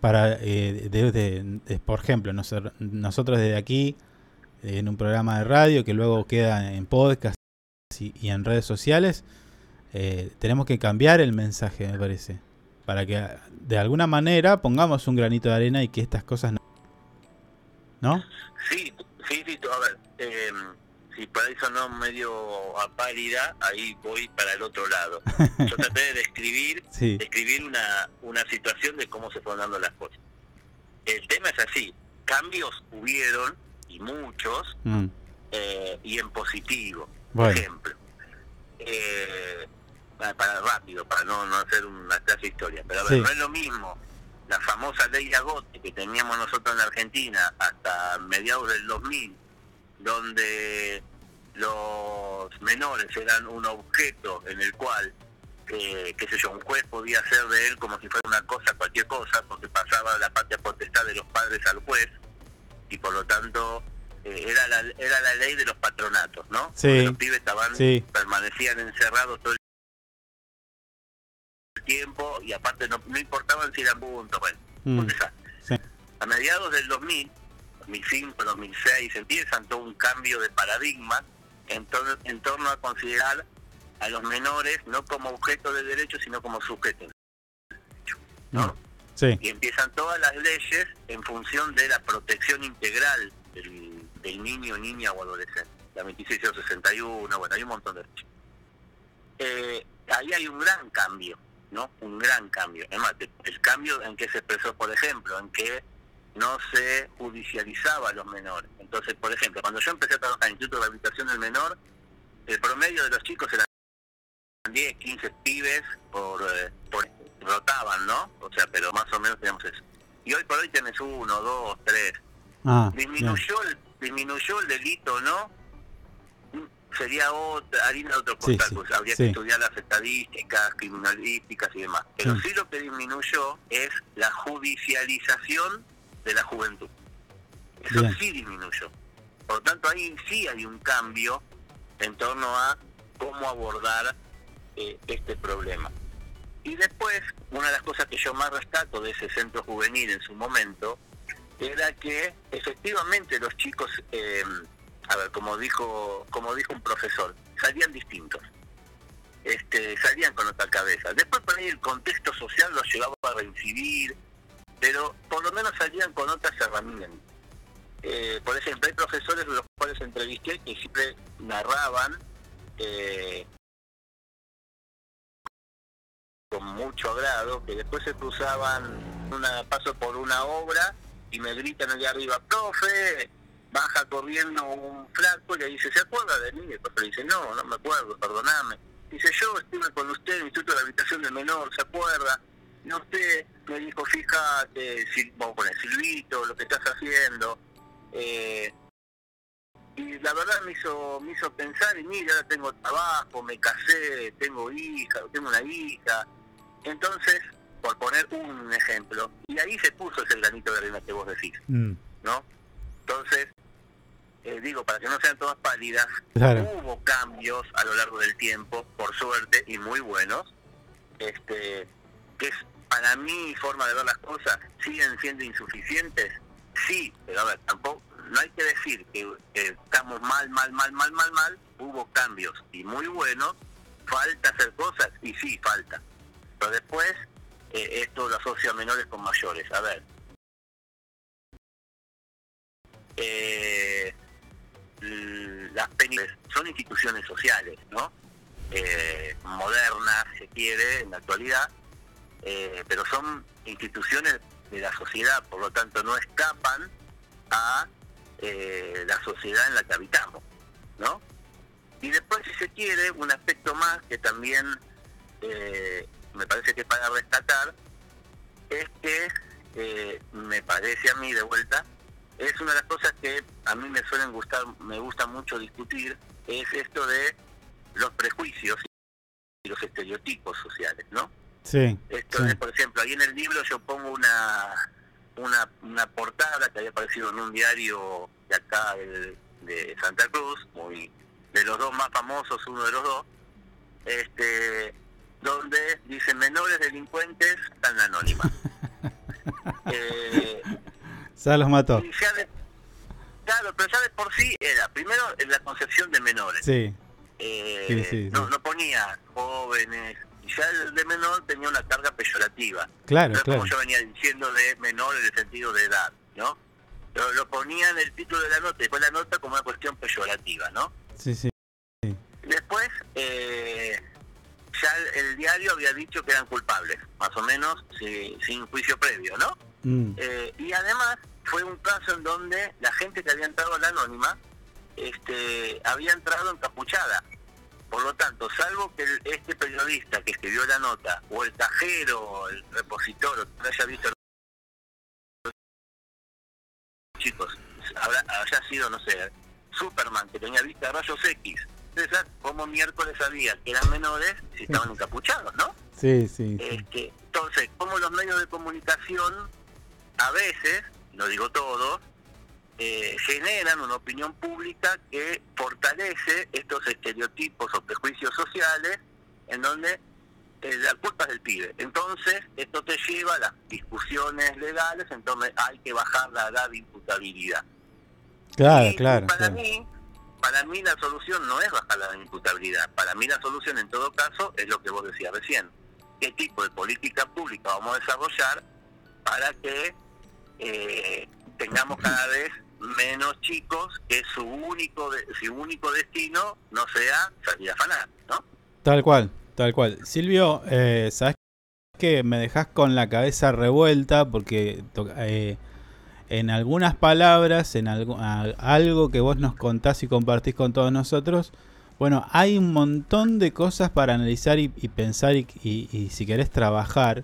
para, eh, por ejemplo, noso- nosotros desde aquí, en un programa de radio que luego queda en podcast y, en redes sociales, eh, tenemos que cambiar el mensaje, me parece, para que de alguna manera pongamos un granito de arena y que estas cosas no... ¿No? Sí, sí, sí, a ver, eh, si por ahí sonó medio apálida, ahí voy para el otro lado. Yo traté de describir, Sí. describir una, una situación de cómo se fueron dando las cosas. El tema es así, cambios hubieron, y muchos, Mm, eh, y en positivo. Bueno. Por ejemplo, eh, para, para rápido, para no, no hacer una clase de historia, pero a ver, Sí. no es lo mismo la famosa ley Agote que teníamos nosotros en la Argentina hasta mediados del 2000, donde los menores eran un objeto en el cual, eh, qué sé yo, un juez podía hacer de él como si fuera una cosa, cualquier cosa, porque pasaba la patria potestad de los padres al juez, y por lo tanto eh, era, la, era la ley de los patronatos, ¿no? Sí. Los pibes estaban, Sí. permanecían encerrados todo el tiempo y aparte no, no importaban si eran puntos, bueno, mm, un desastre. sí. A mediados del 2000, 2005, 2006, empiezan todo un cambio de paradigma en, torno- en torno a considerar a los menores no como objeto de derecho, sino como sujetos. Mm, Sí. Y empiezan todas las leyes en función de la protección integral del, del niño, niña o adolescente. La 2661, bueno, hay un montón de leyes. Eh, ahí hay un gran cambio, ¿no? Un gran cambio. Además, el cambio en que se expresó, por ejemplo, en que no se judicializaba a los menores. Entonces, por ejemplo, cuando yo empecé a trabajar en el Instituto de Rehabilitación del Menor, el promedio de los chicos era 10, 15 pibes por, eh, por rotaban, ¿no? O sea, pero más o menos teníamos eso. Y hoy por hoy tenés uno, dos, tres. Ah. Disminuyó el, disminuyó el delito, ¿no? Sería otra, harina de otro Sí, pues habría sí. que estudiar las estadísticas criminalísticas y demás. Pero sí lo que disminuyó es la judicialización de la juventud. Eso Bien. sí disminuyó. Por lo tanto, ahí sí hay un cambio en torno a cómo abordar eh, este problema. Y después, una de las cosas que yo más rescato de ese centro juvenil en su momento, era que efectivamente los chicos, eh, a ver, como dijo, como dijo un profesor, salían distintos. Este, salían con otra cabeza. Después por ahí el contexto social los llevaba a reincidir, pero por lo menos salían con otras herramientas. Eh, por ejemplo, hay profesores los cuales entrevisté que siempre narraban eh, con mucho agrado, que después se cruzaban una paso por una obra y me gritan allá arriba, profe, baja corriendo un flaco y le dice, ¿se acuerda de mí? El profe le dice, no, no me acuerdo, perdoname. Dice, yo estuve con usted en el Instituto de Habitación del Menor, ¿se acuerda? Y usted me dijo, fíjate, Sil- vamos a poner Silvito, lo que estás haciendo. Eh, y la verdad me hizo me hizo pensar y mira ahora tengo trabajo me casé tengo hija tengo una hija entonces por poner un ejemplo y ahí se puso ese granito de arena que vos decís Mm, no entonces eh, digo para que no sean todas pálidas Claro. hubo cambios a lo largo del tiempo por suerte y muy buenos este que es para mi forma de ver las cosas siguen siendo insuficientes. Sí pero a ver tampoco no hay que decir que estamos mal mal mal mal mal mal. Hubo cambios y muy buenos. Falta hacer cosas y sí falta. Pero después eh, esto lo asocia a menores con mayores. A ver. Eh, las penales son instituciones sociales, ¿no? Eh, modernas, se quiere, en la actualidad, eh, pero son instituciones de la sociedad, por lo tanto no escapan a eh, la sociedad en la que habitamos, ¿no? Y después, si se quiere, un aspecto más que también eh, me parece que para rescatar es que me parece a mí de vuelta es una de las cosas que a mí me suelen gustar, me gusta mucho discutir, es esto de los prejuicios y los estereotipos sociales, ¿no? Sí. Esto de, por ejemplo, ahí en el libro yo pongo una una, una portada que había aparecido en un diario de acá de, de Santa Cruz, muy de los dos más famosos, uno de los dos, este donde dice menores delincuentes tan anónima. eh, Ya los mató. y ya de- claro, pero ya de por sí era, primero en la concepción de menores. Sí. Eh, Sí, sí, no, no ponía jóvenes, ya el de menor tenía una carga peyorativa. Claro, claro. como yo venía diciendo de menor en el sentido de edad, ¿no? Lo, lo ponía en el título de la nota después la nota como una cuestión peyorativa, ¿no? Sí, sí. Después, eh, ya el, el diario había dicho que eran culpables, más o menos, si- sin juicio previo, ¿no? Mm. Eh, y además fue un caso en donde la gente que había entrado a la anónima este, había entrado encapuchada. Por lo tanto, salvo que el- este periodista que escribió la nota, o el cajero, o el repositor, o que haya visto chicos, habrá, haya sido, no sé, Superman, que tenía vista de rayos X. Entonces, como miércoles sabía que eran menores si estaban encapuchados, ¿no? Sí, sí. sí. Este, entonces, como los medios de comunicación a veces, no digo todos, eh, generan una opinión pública que fortalece estos estereotipos o prejuicios sociales en donde eh, la culpa es del pibe. Entonces, esto te lleva a las discusiones legales, entonces hay que bajar la edad de imputabilidad. Claro, Y claro. Para claro. mí, para mí la solución no es bajar la imputabilidad. Para mí la solución en todo caso es lo que vos decías recién. ¿Qué tipo de política pública vamos a desarrollar para que eh, tengamos cada vez menos chicos que su único su único destino no sea salir a afanar, ¿no? Tal cual, tal cual. Silvio, eh, ¿sabes que me dejas con la cabeza revuelta? Porque eh, en algunas palabras, en algo, algo que vos nos contás y compartís con todos nosotros, bueno, hay un montón de cosas para analizar y, pensar y si querés trabajar.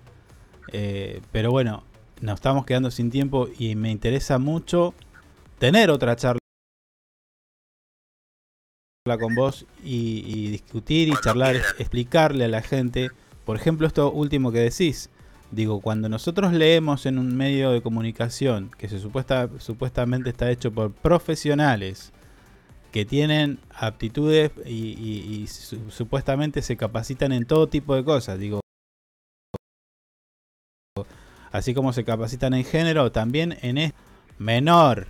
eh, pero bueno, nos estamos quedando sin tiempo y me interesa mucho tener otra charla con vos y, y discutir y charlar, explicarle a la gente. Por ejemplo, esto último que decís. Digo, cuando nosotros leemos en un medio de comunicación que se supuesta, supuestamente está hecho por profesionales que tienen aptitudes y, y- y su- supuestamente se capacitan en todo tipo de cosas, digo, así como se capacitan en género, también en es menor,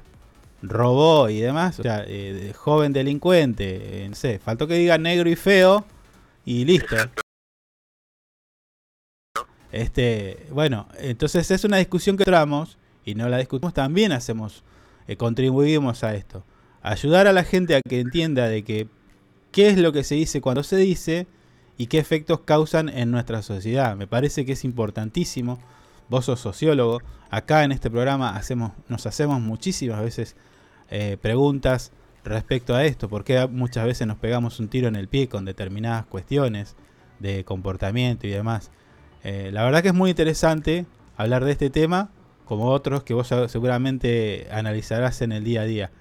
robó y demás, o sea, eh, joven delincuente, eh, no sé, faltó que diga negro y feo y listo. Este, bueno, entonces es una discusión que entramos y no la discutimos, también hacemos, eh, contribuimos a esto. Ayudar a la gente a que entienda de que qué es lo que se dice cuando se dice y qué efectos causan en nuestra sociedad. Me parece que es importantísimo. Vos sos sociólogo. Acá en este programa hacemos, nos hacemos muchísimas veces eh, preguntas respecto a esto. Porque muchas veces nos pegamos un tiro en el pie con determinadas cuestiones de comportamiento y demás. Eh, la verdad que es muy interesante hablar de este tema, como otros que vos seguramente analizarás en el día a día.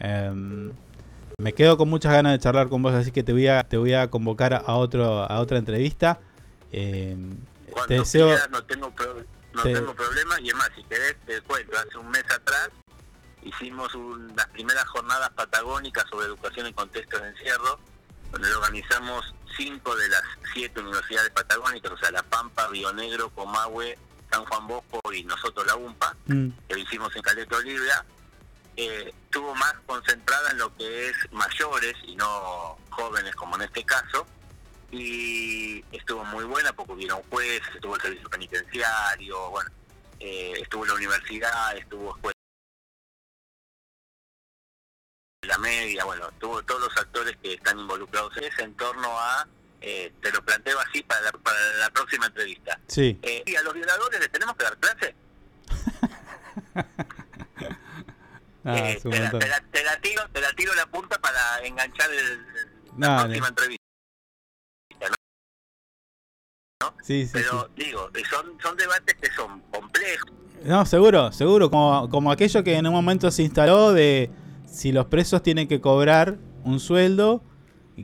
Em, me quedo con muchas ganas de charlar con vos, así que te voy a, te voy a convocar a, otro, a otra entrevista. Cuando te deseo... quieras, no tengo, pro- no te- tengo problema y es más, si querés te cuento, hace un mes atrás hicimos un- las primeras jornadas patagónicas sobre educación en contexto de encierro, donde organizamos cinco de las siete universidades patagónicas, o sea, La Pampa, Río Negro, Comahue, San Juan Bosco y nosotros la UMPA, Mm, que lo hicimos en Caleta Olivia, eh, estuvo más concentrada en lo que es mayores y no jóvenes como en este caso, y estuvo muy buena porque hubieron jueces, estuvo el servicio penitenciario, bueno, eh, estuvo la universidad, estuvo escuela la media, bueno, tuvo todos los actores que están involucrados en ese en torno a, eh, te lo planteo así para la, para la próxima entrevista. Sí. Eh, ¿Y a los violadores les tenemos que dar clase? Ah, Eh, te, la, te la- te la tiro, te la tiro la punta para enganchar el, la próxima entrevista. ¿no? Sí, sí, Pero digo, eh, son, son debates que son complejos. No, seguro, seguro. Como, como aquello que en un momento se instaló de si los presos tienen que cobrar un sueldo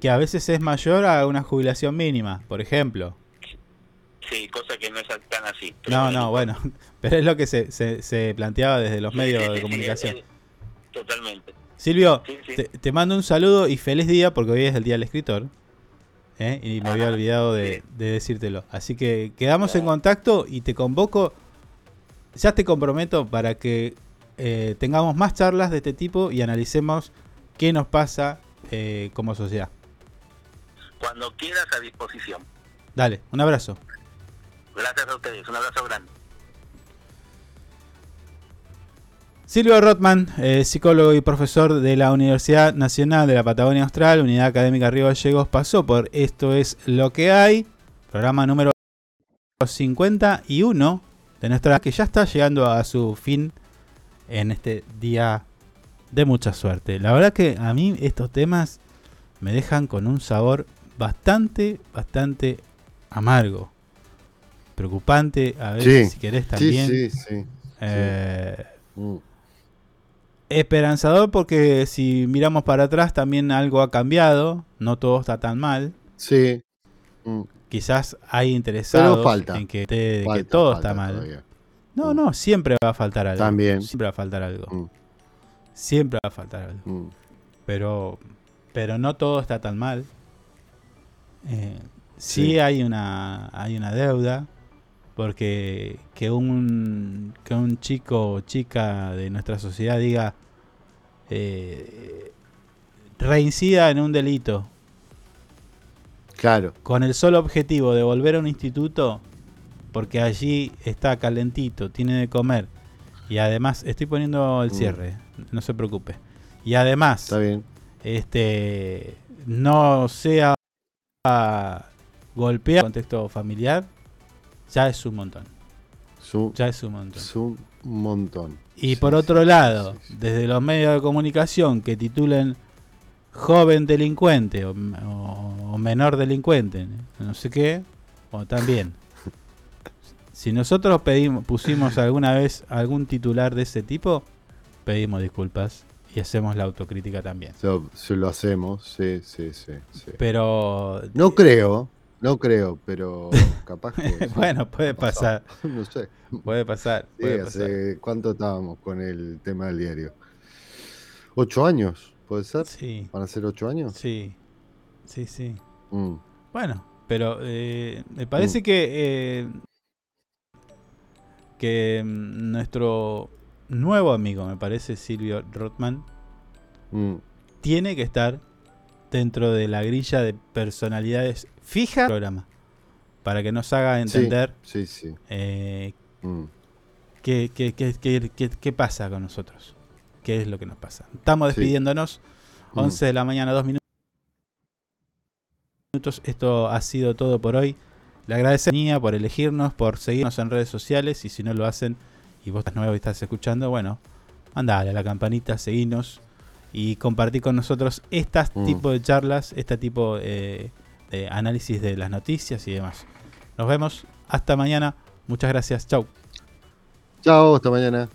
que a veces es mayor a una jubilación mínima, por ejemplo. Sí, cosa que no es tan así. No, no, bueno. Pero es lo que se, se, se planteaba desde los medios Sí, de comunicación. eh, totalmente. Silvio, te mando un saludo y feliz día porque hoy es el día del escritor. ¿eh? Y me había olvidado de, de decírtelo. Así que quedamos en contacto y te convoco. Ya te comprometo para que eh, tengamos más charlas de este tipo y analicemos qué nos pasa eh, como sociedad. Cuando quieras a disposición. Dale, un abrazo. Gracias a ustedes, un abrazo grande. Silvio Rotman, eh, psicólogo y profesor de la Universidad Nacional de la Patagonia Austral, Unidad Académica Río Gallegos, pasó por Esto es lo que hay, programa número 51 de nuestra que ya está llegando a su fin en este día de mucha suerte. La verdad que a mí estos temas me dejan con un sabor bastante, bastante amargo. Preocupante, a Sí, si querés también. sí, sí, Eh, Mm. Esperanzador porque si miramos para atrás también algo ha cambiado, no todo está tan mal. Sí. Mm. Quizás hay interesados falta. en que, te- todo falta está mal. todavía. No, no, siempre va a faltar algo. También. Siempre va a faltar algo. Mm. Siempre va a faltar algo. Mm. Pero, pero no todo está tan mal. Eh, sí, Sí. hay una hay una deuda porque que un que un chico o chica de nuestra sociedad diga eh, reincida en un delito Claro. con el solo objetivo de volver a un instituto porque allí está calentito, tiene de comer y además estoy poniendo el Mm. cierre, no se preocupe. Y además Está bien. este no sea golpeado en contexto familiar, ya es un montón. Su, Ya es un montón. es un montón. Y Sí, por otro sí, lado, sí. desde los medios de comunicación que titulen joven delincuente o, o- o menor delincuente, no sé qué, o también. Si nosotros pedimos, pusimos alguna vez algún titular de ese tipo, pedimos disculpas y hacemos la autocrítica también. Se, se lo hacemos, sí, sí, sí. sí. Pero No creo, no creo, pero capaz que. bueno, puede pasar, no sé. puede pasar, Sí, puede pasar. hace cuánto estábamos con el tema del diario. ¿Ocho años? ¿Puede ser? Sí, ¿Van a ser ocho años? sí, sí, sí. Mm. Bueno, pero eh, me parece que eh, que mm, nuestro nuevo amigo, me parece Silvio Rothman, Mm. tiene que estar dentro de la grilla de personalidades fijas del programa para que nos haga entender Sí, sí. eh, Mm. qué, qué- qué- qué- qué- qué pasa con nosotros, qué es lo que nos pasa. Estamos despidiéndonos, Mm. 11 de la mañana, 2 minutos. Esto ha sido todo por hoy. Le agradecemos por elegirnos, por seguirnos en redes sociales y si no lo hacen y vos estás nuevo y estás escuchando, bueno, mandale a la campanita, seguinos y compartí con nosotros Mm. tipo de charlas, este tipo eh, de análisis de las noticias y demás. Nos vemos, hasta mañana, muchas gracias, chau. Chao, hasta mañana.